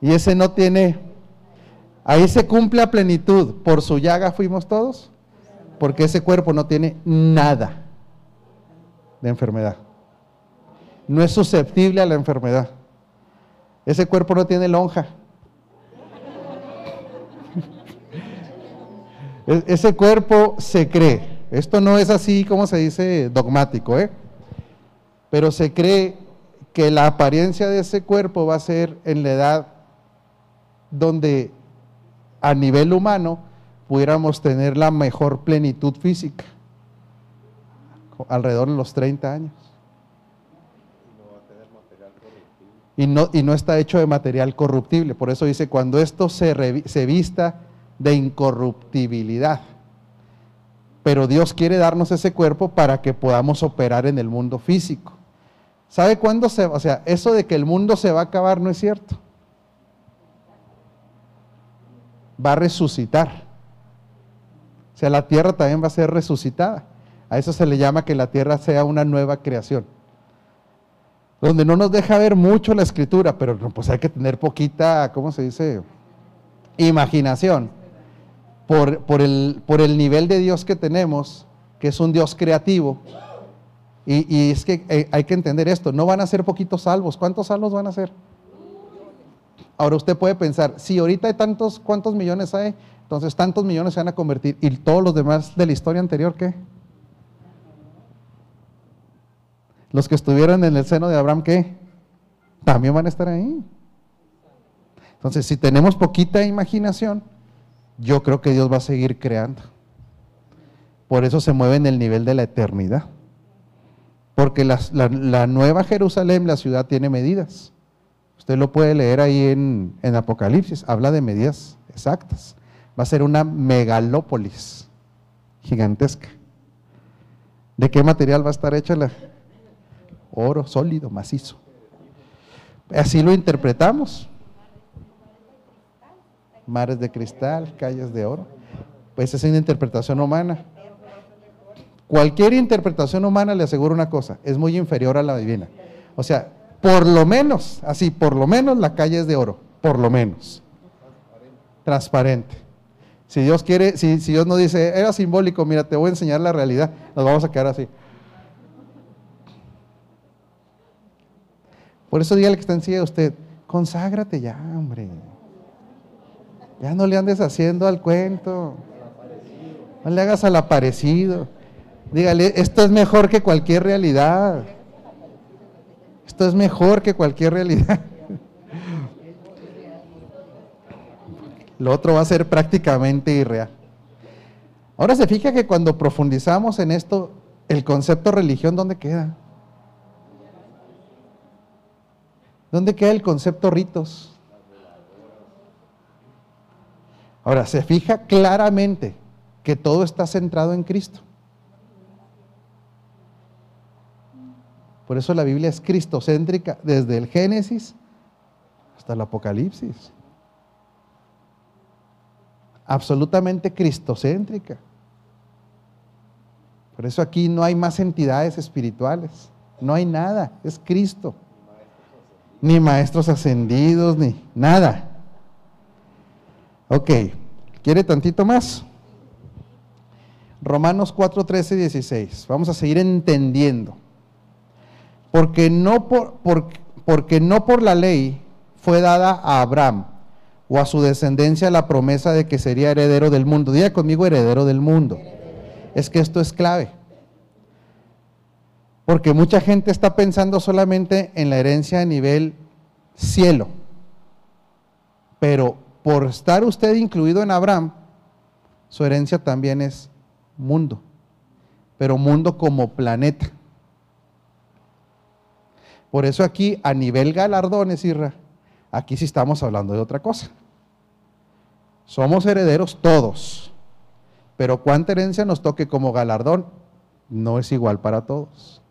Y ese no tiene, ahí se cumple a plenitud. Por su llaga fuimos todos Porque ese cuerpo no tiene nada de enfermedad. No es susceptible a la enfermedad. Ese cuerpo no tiene lonja. E-, ese cuerpo se cree. Esto no es así como se dice dogmático, ¿eh? Pero se cree que la apariencia de ese cuerpo va a ser en la edad donde a nivel humano pudiéramos tener la mejor plenitud física, alrededor de los 30 años. Y no, y no está hecho de material corruptible. Por eso dice, cuando esto se, se vista de incorruptibilidad. Pero Dios quiere darnos ese cuerpo para que podamos operar en el mundo físico. ¿Sabe cuándo se O sea, eso de que el mundo se va a acabar no es cierto. Va a resucitar. O sea, la tierra también va a ser resucitada. A eso se le llama que la tierra sea una nueva creación donde no nos deja ver mucho la escritura, pero pues hay que tener poquita, ¿cómo se dice? Imaginación. Por, por, el, por el nivel de Dios que tenemos, que es un Dios creativo. Y, y es que eh, hay que entender esto, no van a ser poquitos salvos. ¿Cuántos salvos van a ser? Ahora usted puede pensar, si ahorita hay tantos, ¿cuántos millones hay? Entonces tantos millones se van a convertir. ¿Y todos los demás de la historia anterior qué? Los que estuvieron en el seno de Abraham, ¿qué? También van a estar ahí. Entonces, si tenemos poquita imaginación, yo creo que Dios va a seguir creando. Por eso se mueve en el nivel de la eternidad. Porque la, nueva Jerusalén, la ciudad, tiene medidas. Usted lo puede leer ahí en, en Apocalipsis. Habla de medidas exactas. Va a ser una megalópolis gigantesca. ¿De qué material va a estar hecha la, oro sólido, macizo. Así lo interpretamos. Mares de cristal, calles de oro. Pues es una interpretación humana. Cualquier interpretación humana le aseguro una cosa, es muy inferior a la divina. O sea, por lo menos, así, por lo menos la calle es de oro, por lo menos. Transparente. Si Dios quiere, si, si Dios no dice, era simbólico, mira, te voy a enseñar la realidad, nos vamos a quedar así. Por eso dígale que está en a usted, conságrate ya, hombre. Ya no le andes haciendo al cuento. No le hagas al aparecido. Dígale, esto es mejor que cualquier realidad. Esto es mejor que cualquier realidad. Lo otro va a ser prácticamente irreal. Ahora se fija que cuando profundizamos en esto, el concepto religión, ¿dónde queda? ¿Dónde queda el concepto ritos? Ahora, se fija claramente que todo está centrado en Cristo. Por eso la Biblia es cristocéntrica desde el Génesis hasta el Apocalipsis. Absolutamente cristocéntrica. Por eso aquí no hay más entidades espirituales. No hay nada, es Cristo ni maestros ascendidos, ni nada. Ok, ¿quiere tantito más? Romanos 4, 13 y 16. Vamos a seguir entendiendo. Porque no por, porque no por la ley fue dada a Abraham o a su descendencia la promesa de que sería heredero del mundo. Diga conmigo heredero del mundo. Es que esto es clave. Porque mucha gente está pensando solamente en la herencia a nivel cielo. Pero por estar usted incluido en Abraham, su herencia también es mundo. Pero mundo como planeta. Por eso aquí, a nivel galardones, Isra, aquí sí estamos hablando de otra cosa. Somos herederos todos. Pero cuánta herencia nos toque como galardón, no es igual para todos.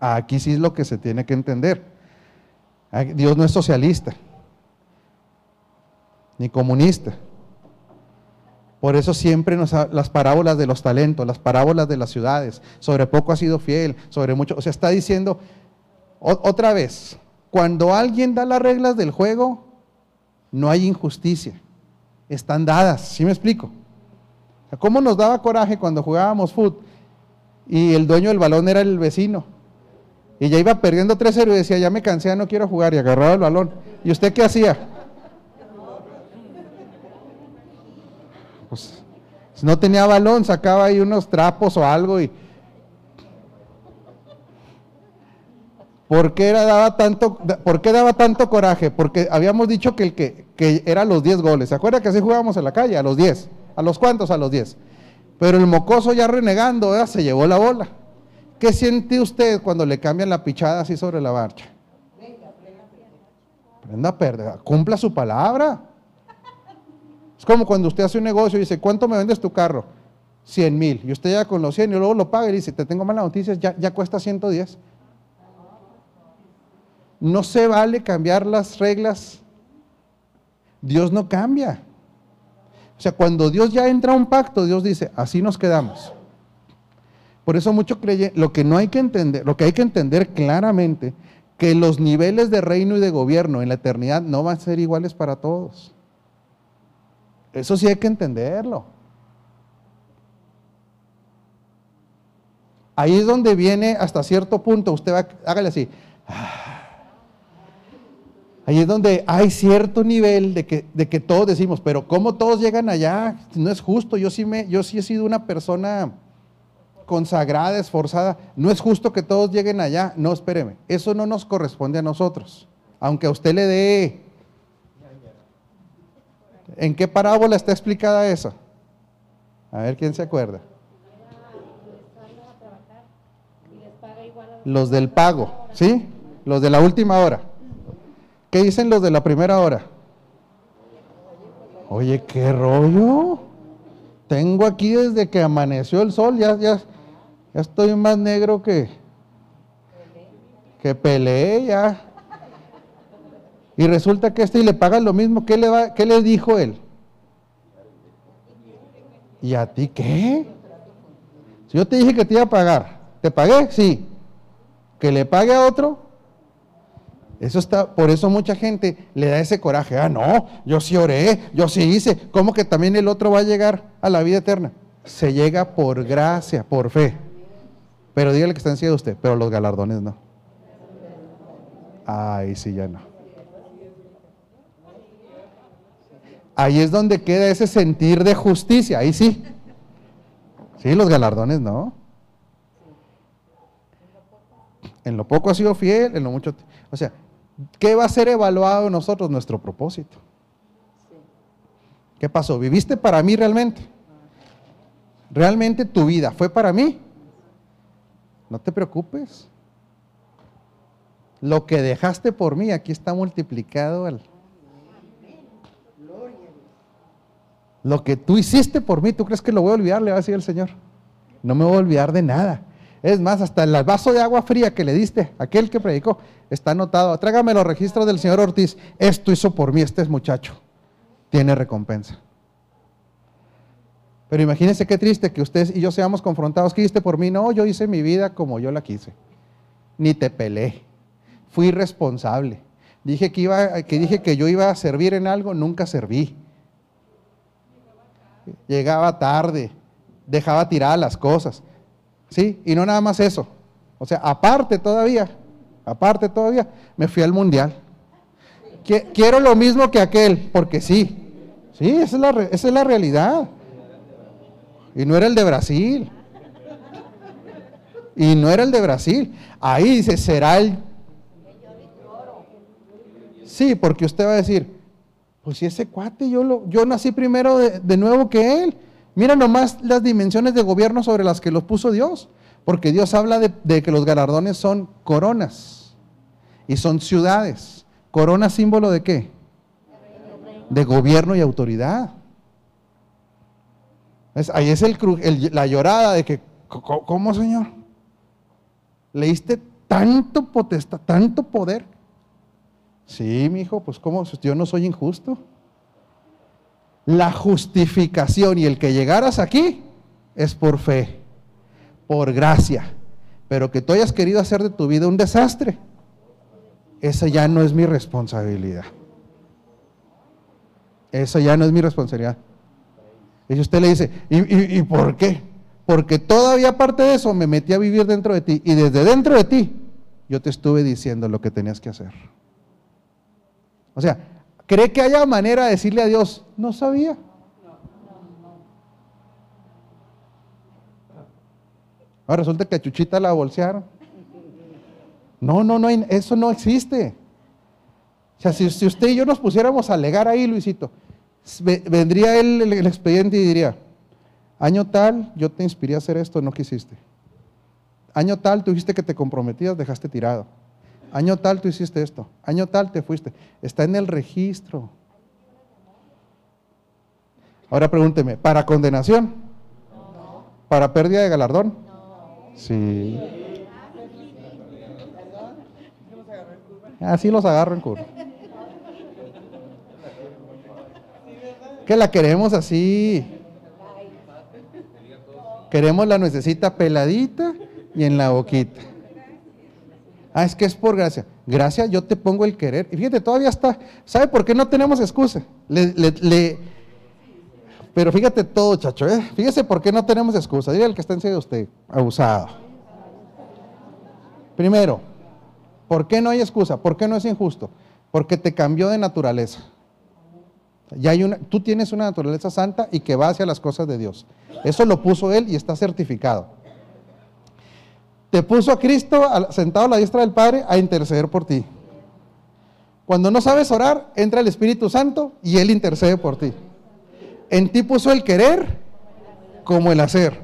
Aquí sí es lo que se tiene que entender. Dios no es socialista, ni comunista. Por eso siempre nos, las parábolas de los talentos, las parábolas de las ciudades, sobre poco ha sido fiel, sobre mucho, o sea, está diciendo otra vez, cuando alguien da las reglas del juego, no hay injusticia, están dadas, ¿sí me explico? ¿Cómo nos daba coraje cuando jugábamos fútbol y el dueño del balón era el vecino? Y ya iba perdiendo 3-0 y decía, ya me cansé, no quiero jugar, y agarraba el balón. ¿Y usted qué hacía? Pues, no tenía balón, sacaba ahí unos trapos o algo y... ¿Por qué, era, daba tanto, ¿Por qué daba tanto coraje? Porque habíamos dicho que, el que, que eran los 10 goles. ¿Se acuerda que así jugábamos en la calle? A los 10. ¿A los cuantos? A los 10. Pero el mocoso ya renegando, se llevó la bola. ¿Qué siente usted cuando le cambian la pichada así sobre la marcha? Prenda perder, cumpla su palabra. Es como cuando usted hace un negocio y dice, ¿cuánto me vendes tu carro? 100 mil. Y usted ya con los 100 y luego lo paga y dice, te tengo malas noticias, ya, ya cuesta 110. No se vale cambiar las reglas. Dios no cambia. O sea, cuando Dios ya entra a un pacto, Dios dice, así nos quedamos. Por eso mucho creen, lo que no hay que entender, lo que hay que entender claramente, que los niveles de reino y de gobierno en la eternidad no van a ser iguales para todos. Eso sí hay que entenderlo. Ahí es donde viene hasta cierto punto, usted va, hágale así. Ahí es donde hay cierto nivel de que, de que todos decimos, pero ¿cómo todos llegan allá? No es justo, yo sí, me, yo sí he sido una persona consagrada, esforzada. No es justo que todos lleguen allá. No, espéreme. Eso no nos corresponde a nosotros. Aunque a usted le dé... ¿En qué parábola está explicada eso? A ver quién se acuerda. Los del pago, ¿sí? Los de la última hora. ¿Qué dicen los de la primera hora? Oye, qué rollo. Tengo aquí desde que amaneció el sol, ya, ya, ya estoy más negro que, que peleé ya. Y resulta que este y le pagan lo mismo. ¿Qué le, va, ¿Qué le dijo él? ¿Y a ti qué? Si yo te dije que te iba a pagar, ¿te pagué? Sí. ¿Que le pague a otro? Eso está, por eso mucha gente le da ese coraje. Ah, no, yo sí oré, yo sí hice. ¿Cómo que también el otro va a llegar a la vida eterna? Se llega por gracia, por fe. Pero dígale que está encima de usted, pero los galardones no. Ay, sí, ya no. Ahí es donde queda ese sentir de justicia, ahí sí. Sí, los galardones no. En lo poco ha sido fiel, en lo mucho. O sea, ¿qué va a ser evaluado en nosotros? Nuestro propósito. ¿Qué pasó? ¿Viviste para mí realmente? ¿Realmente tu vida fue para mí? No te preocupes. Lo que dejaste por mí aquí está multiplicado al... Lo que tú hiciste por mí, ¿tú crees que lo voy a olvidar? Le va a decir el Señor. No me voy a olvidar de nada. Es más, hasta el vaso de agua fría que le diste, aquel que predicó, está anotado. Trágame los registros del señor Ortiz. Esto hizo por mí este muchacho. Tiene recompensa. Pero imagínense qué triste que ustedes y yo seamos confrontados. ¿Qué hiciste por mí? No, yo hice mi vida como yo la quise. Ni te pelé. Fui responsable. Dije que, iba, que dije que yo iba a servir en algo, nunca serví. Llegaba tarde, dejaba tiradas las cosas. ¿Sí? Y no nada más eso. O sea, aparte todavía, aparte todavía, me fui al mundial. Quiero lo mismo que aquel, porque sí. Sí, esa es la, esa es la realidad. Y no era el de Brasil. Y no era el de Brasil. Ahí dice, será el... Sí, porque usted va a decir, pues si ese cuate, yo, lo, yo nací primero de, nuevo que él. Mira nomás las dimensiones de gobierno sobre las que los puso Dios. Porque Dios habla de, que los galardones son coronas y son ciudades. Corona símbolo de qué? De gobierno y autoridad ahí es el, la llorada de que, ¿cómo, Señor? ¿Leíste tanto potestad, tanto poder? Sí, mi hijo, pues ¿cómo? Yo no soy injusto. La justificación y el que llegaras aquí es por fe, por gracia. Pero que tú hayas querido hacer de tu vida un desastre, esa ya no es mi responsabilidad. Eso ya no es mi responsabilidad. Y usted le dice, ¿y, y por qué? Porque todavía aparte de eso me metí a vivir dentro de ti y desde dentro de ti yo te estuve diciendo lo que tenías que hacer. O sea, ¿cree que haya manera de decirle a Dios, no sabía? Ahora resulta que a Chuchita la bolsearon. No, no, no, eso no existe. O sea, si, usted y yo nos pusiéramos a alegar ahí, Luisito, vendría él el, expediente y diría, año tal, yo te inspiré a hacer esto, no quisiste. Año tal, tú dijiste que te comprometías, dejaste tirado. Año tal, tú hiciste esto. Año tal, te fuiste. Está en el registro. Ahora pregúnteme, ¿para condenación? ¿Para pérdida de galardón? Sí. Así los agarro en curva. Que la queremos así. Queremos la nuececita peladita y en la boquita. Ah, es que es por gracia. Gracia, yo te pongo el querer. Y fíjate, todavía está. ¿Sabe por qué no tenemos excusa? Pero fíjate todo, chacho. ¿eh? Fíjese por qué no tenemos excusa. Dile al que está en de usted, abusado. Primero, ¿por qué no hay excusa? ¿Por qué no es injusto? Porque te cambió de naturaleza. Ya hay una, tú tienes una naturaleza santa y que va hacia las cosas de Dios. Eso lo puso Él y está certificado. Te puso a Cristo sentado a la diestra del Padre a interceder por ti. Cuando no sabes orar, entra el Espíritu Santo y Él intercede por ti. En ti puso el querer como el hacer.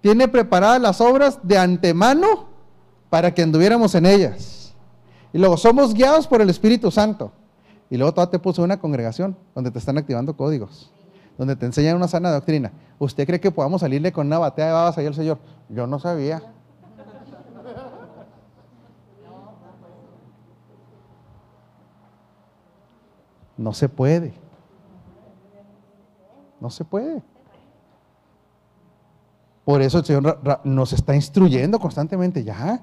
Tiene preparadas las obras de antemano para que anduviéramos en ellas. Y luego somos guiados por el Espíritu Santo. Y luego todavía te puso una congregación donde te están activando códigos, donde te enseñan una sana doctrina. ¿Usted cree que podamos salirle con una batea de babas ahí al Señor? Yo no sabía. No se puede. No se puede. Por eso el Señor nos está instruyendo constantemente. Ya.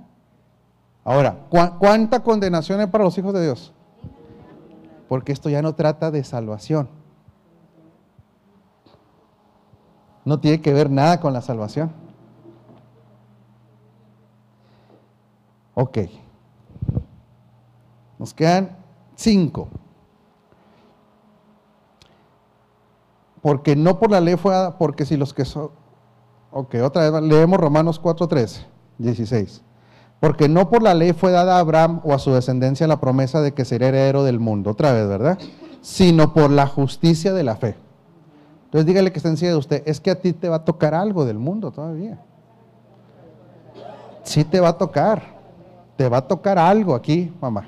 Ahora, ¿cuánta condenación hay para los hijos de Dios? Porque esto ya no trata de salvación. No tiene que ver nada con la salvación. Ok. Nos quedan cinco. Porque no por la ley fue dada, porque si los que son... Ok, otra vez leemos Romanos 4, 13, 16. Porque no por la ley fue dada a Abraham o a su descendencia la promesa de que sería heredero del mundo, otra vez, ¿verdad? Sino por la justicia de la fe. Entonces dígale que está encima de usted, es que a ti te va a tocar algo del mundo todavía. Sí te va a tocar, te va a tocar algo aquí, mamá.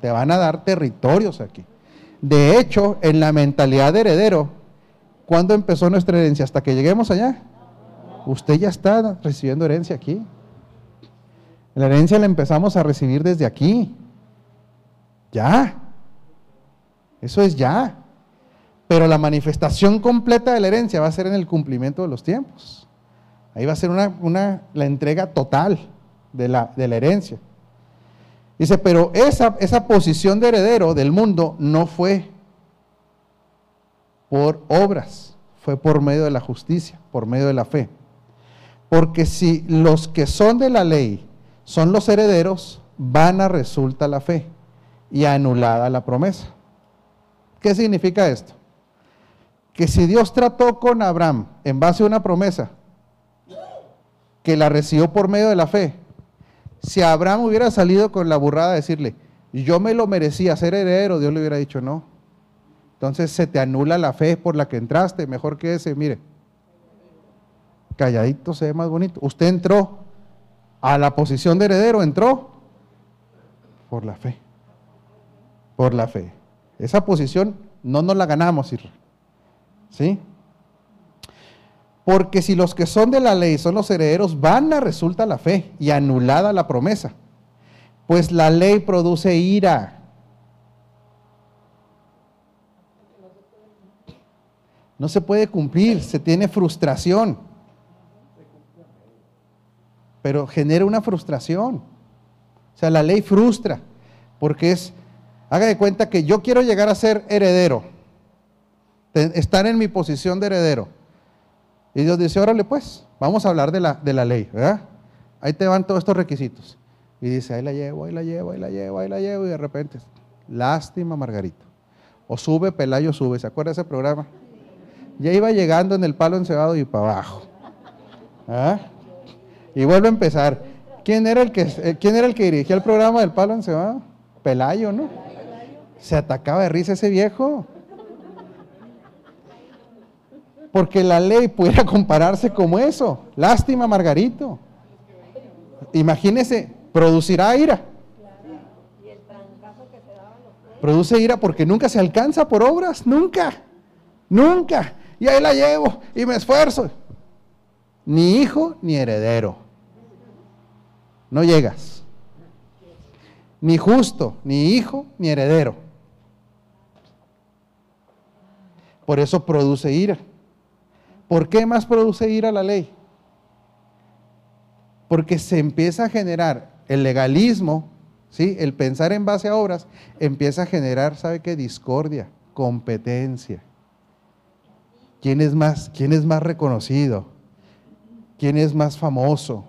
Te van a dar territorios aquí. De hecho, en la mentalidad de heredero, ¿cuándo empezó nuestra herencia? Hasta que lleguemos allá. Usted ya está recibiendo herencia aquí. La herencia la empezamos a recibir desde aquí. Ya. Eso es ya. Pero la manifestación completa de la herencia va a ser en el cumplimiento de los tiempos. Ahí va a ser una, la entrega total de la, de la herencia. Dice, pero esa, esa posición de heredero del mundo no fue por obras, fue por medio de la justicia, por medio de la fe. Porque si los que son de la ley son los herederos, vana resulta la fe y anulada la promesa. ¿Qué significa esto? Que si Dios trató con Abraham en base a una promesa, que la recibió por medio de la fe, si Abraham hubiera salido con la burrada de decirle, yo me lo merecía ser heredero, Dios le hubiera dicho no. Entonces se te anula la fe por la que entraste, mejor que ese, mire, calladito se ve más bonito. Usted entró a la posición de heredero entró por la fe. Por la fe. Esa posición no nos la ganamos, ¿sí? Porque si los que son de la ley son los herederos, van a resulta la fe y anulada la promesa. Pues la ley produce ira. No se puede cumplir, se tiene frustración pero genera una frustración. O sea, la ley frustra, porque es, haga de cuenta que yo quiero llegar a ser heredero, estar en mi posición de heredero. Y Dios dice, órale pues, vamos a hablar de la, de la ley, ¿verdad? Ahí te van todos estos requisitos. Y dice, ahí la llevo, ahí la llevo, ahí la llevo, ahí la llevo, y de repente, lástima Margarito. O sube, Pelayo sube, ¿se acuerda de ese programa? Ya iba llegando en el palo encebado y para abajo. ¿Ah? Y vuelve a empezar. ¿Quién era, el que, eh, ¿Quién era el que dirigía el programa del palo encebado? Pelayo, ¿no? Se atacaba de risa ese viejo. Porque la ley pudiera compararse como eso. Lástima, Margarito. Imagínese, producirá ira. Produce ira porque nunca se alcanza por obras, nunca, nunca. Y ahí la llevo y me esfuerzo. Ni hijo ni heredero. No llegas. Ni justo, ni hijo, ni heredero. Por eso produce ira. ¿Por qué más produce ira la ley? Porque se empieza a generar el legalismo, ¿sí? el pensar en base a obras, empieza a generar, ¿sabe qué? Discordia, competencia. ¿Quién es más, quién es más reconocido? ¿Quién es más famoso?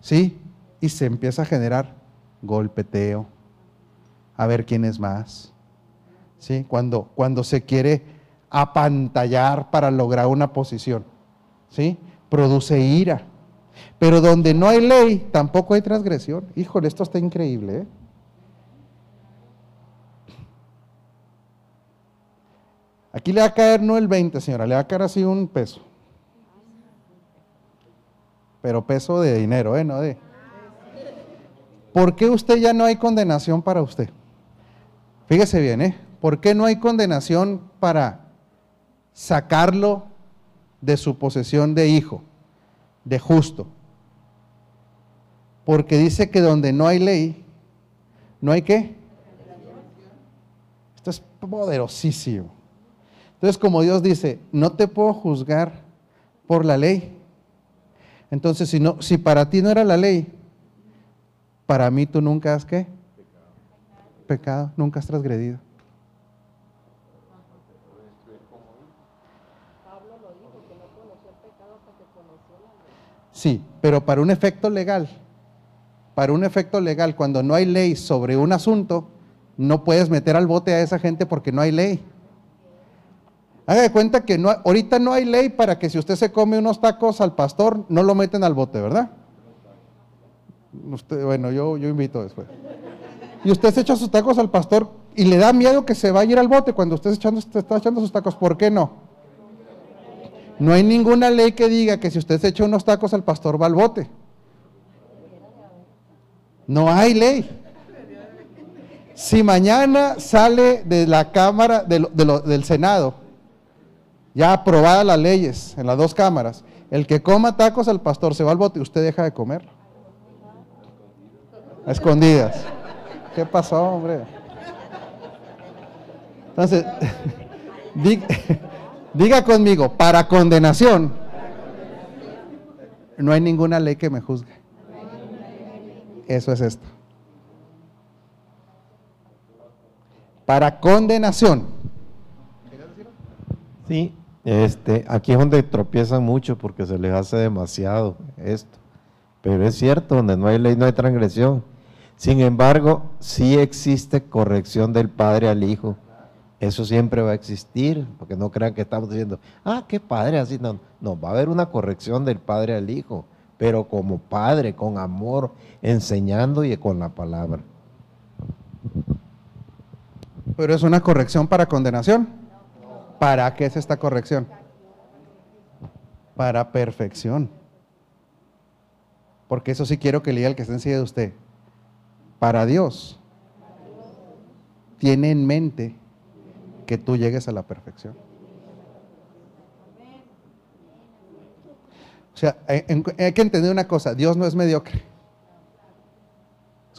¿Sí? Y se empieza a generar golpeteo, a ver quién es más. ¿Sí? Cuando, cuando se quiere apantallar para lograr una posición. ¿Sí? Produce ira. Pero donde no hay ley, tampoco hay transgresión. Híjole, esto está increíble. ¿eh? Aquí le va a caer no el 20, señora, le va a caer así un peso. Pero peso de dinero, ¿eh? No de... ¿Por qué usted ya no hay condenación para usted? Fíjese bien, ¿eh? ¿Por qué no hay condenación para sacarlo de su posesión de hijo, de justo. Porque dice que donde no hay ley, no hay qué. Esto es poderosísimo. Entonces, como Dios dice, no te puedo juzgar por la ley. Entonces, si, no, si para ti no era la ley, para mí tú nunca has qué? Pecado, nunca has transgredido. Sí, pero para un efecto legal, para un efecto legal, cuando no hay ley sobre un asunto, no puedes meter al bote a esa gente porque no hay ley. Haga de cuenta que no, ahorita no hay ley para que si usted se come unos tacos al pastor, no lo meten al bote, ¿verdad? Usted, bueno, yo, yo invito después. Y usted se echa sus tacos al pastor y le da miedo que se vaya a ir al bote cuando usted echando, está echando sus tacos. ¿Por qué no? No hay ninguna ley que diga que si usted se echa unos tacos al pastor va al bote. No hay ley. Si mañana sale de la Cámara del Senado, ya aprobada las leyes en las dos cámaras, el que coma tacos al pastor se va al bote y usted deja de comer. A escondidas. ¿Qué pasó, hombre? Entonces, Diga conmigo, para condenación no hay ninguna ley que me juzgue. Eso es esto. Para condenación. Sí, este, aquí es donde tropiezan mucho porque se les hace demasiado esto. Pero es cierto, donde no hay ley no hay transgresión. Sin embargo, sí existe corrección del padre al hijo eso siempre va a existir, porque no crean que estamos diciendo, ah, qué padre, así no, no, va a haber una corrección del padre al hijo, pero como padre, con amor, enseñando y con la palabra. Pero es una corrección para condenación. ¿Para qué es esta corrección? Para perfección. Porque eso sí quiero que le diga el que está encima de usted. Para Dios. Tiene en mente que tú llegues a la perfección. O sea, hay, que entender una cosa, Dios no es mediocre.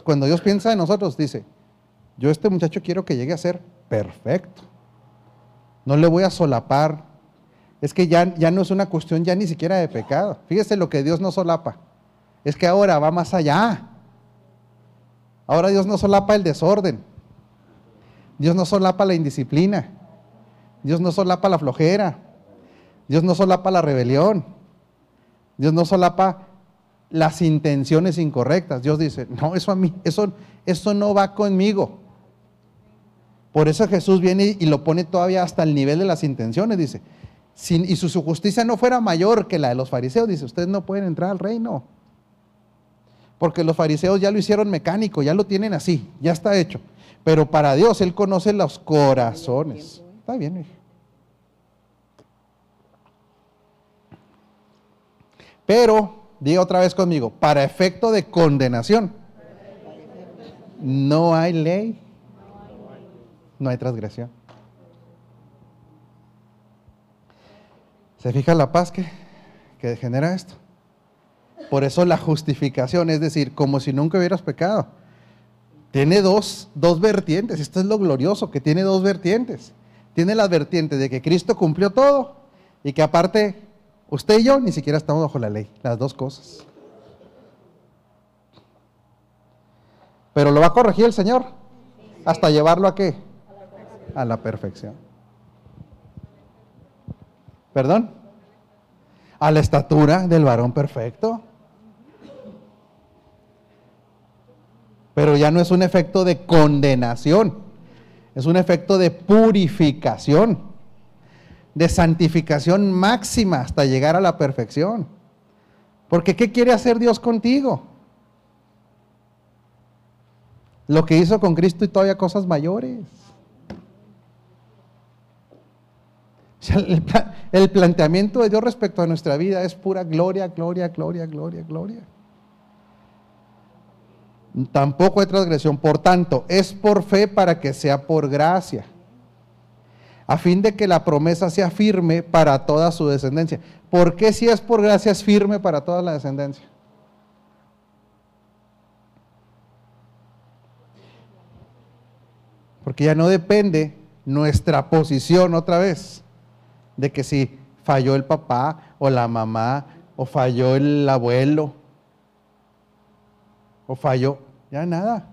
Cuando Dios piensa en nosotros, dice, yo este muchacho quiero que llegue a ser perfecto. No le voy a solapar. Es que ya, ya no es una cuestión ya ni siquiera de pecado. Fíjese lo que Dios no solapa. Es que ahora va más allá. Ahora Dios no solapa el desorden. Dios no solapa la indisciplina. Dios no solapa la flojera. Dios no solapa la rebelión. Dios no solapa las intenciones incorrectas. Dios dice, no, eso a mí, eso, eso no va conmigo. Por eso Jesús viene y lo pone todavía hasta el nivel de las intenciones, dice. y si su justicia no fuera mayor que la de los fariseos, dice, ustedes no pueden entrar al reino. Porque los fariseos ya lo hicieron mecánico, ya lo tienen así, ya está hecho. Pero para Dios, Él conoce los corazones. Está bien, hijo. Pero, diga otra vez conmigo, para efecto de condenación, no hay ley, no hay transgresión. ¿Se fija la paz que, que genera esto? Por eso la justificación, es decir, como si nunca hubieras pecado. Tiene dos, dos vertientes, esto es lo glorioso, que tiene dos vertientes. Tiene la vertiente de que Cristo cumplió todo y que aparte Usted y yo ni siquiera estamos bajo la ley, las dos cosas. Pero lo va a corregir el Señor hasta llevarlo a qué? A la perfección. ¿Perdón? A la estatura del varón perfecto. Pero ya no es un efecto de condenación, es un efecto de purificación de santificación máxima hasta llegar a la perfección. Porque ¿qué quiere hacer Dios contigo? Lo que hizo con Cristo y todavía cosas mayores. El, el planteamiento de Dios respecto a nuestra vida es pura gloria, gloria, gloria, gloria, gloria. Tampoco hay transgresión. Por tanto, es por fe para que sea por gracia a fin de que la promesa sea firme para toda su descendencia. ¿Por qué si es por gracia es firme para toda la descendencia? Porque ya no depende nuestra posición otra vez de que si falló el papá o la mamá o falló el abuelo o falló, ya nada.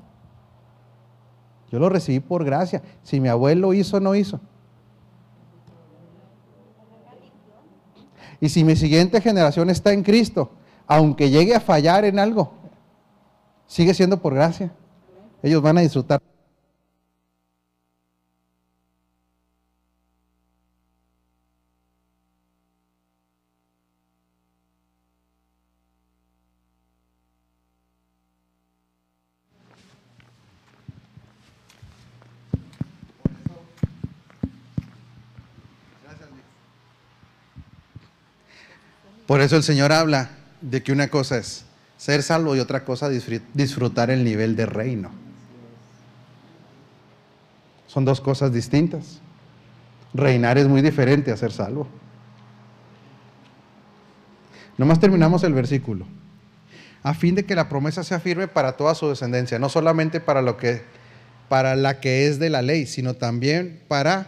Yo lo recibí por gracia. Si mi abuelo hizo no hizo. Y si mi siguiente generación está en Cristo, aunque llegue a fallar en algo, sigue siendo por gracia. Ellos van a disfrutar. Por eso el Señor habla de que una cosa es ser salvo y otra cosa disfrutar el nivel de reino. Son dos cosas distintas. Reinar es muy diferente a ser salvo. Nomás terminamos el versículo. A fin de que la promesa sea firme para toda su descendencia, no solamente para lo que para la que es de la ley, sino también para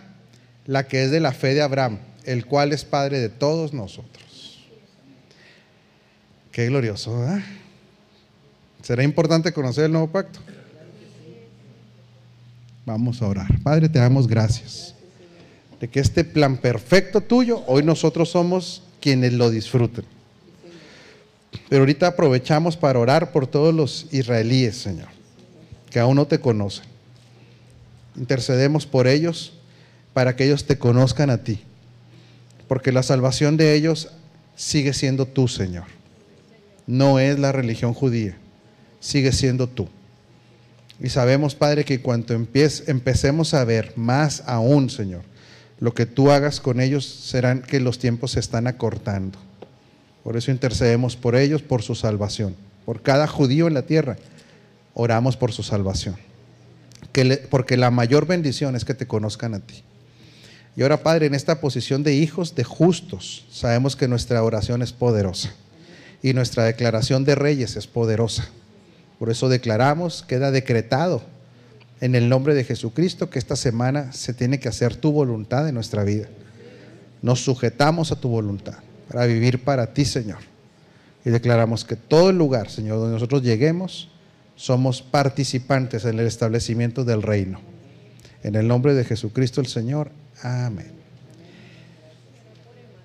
la que es de la fe de Abraham, el cual es padre de todos nosotros. Qué glorioso, ¿verdad? ¿Será importante conocer el nuevo pacto? Vamos a orar. Padre, te damos gracias de que este plan perfecto tuyo, hoy nosotros somos quienes lo disfruten. Pero ahorita aprovechamos para orar por todos los israelíes, Señor, que aún no te conocen. Intercedemos por ellos para que ellos te conozcan a ti, porque la salvación de ellos sigue siendo tú, Señor no es la religión judía, sigue siendo tú. Y sabemos, Padre, que cuando empecemos a ver más aún, Señor, lo que tú hagas con ellos serán que los tiempos se están acortando. Por eso intercedemos por ellos, por su salvación. Por cada judío en la tierra, oramos por su salvación. porque la mayor bendición es que te conozcan a ti. Y ahora, Padre, en esta posición de hijos de justos, sabemos que nuestra oración es poderosa y nuestra declaración de reyes es poderosa. Por eso declaramos, queda decretado en el nombre de Jesucristo que esta semana se tiene que hacer tu voluntad en nuestra vida. Nos sujetamos a tu voluntad para vivir para ti, Señor. Y declaramos que todo el lugar, Señor, donde nosotros lleguemos, somos participantes en el establecimiento del reino. En el nombre de Jesucristo el Señor. Amén.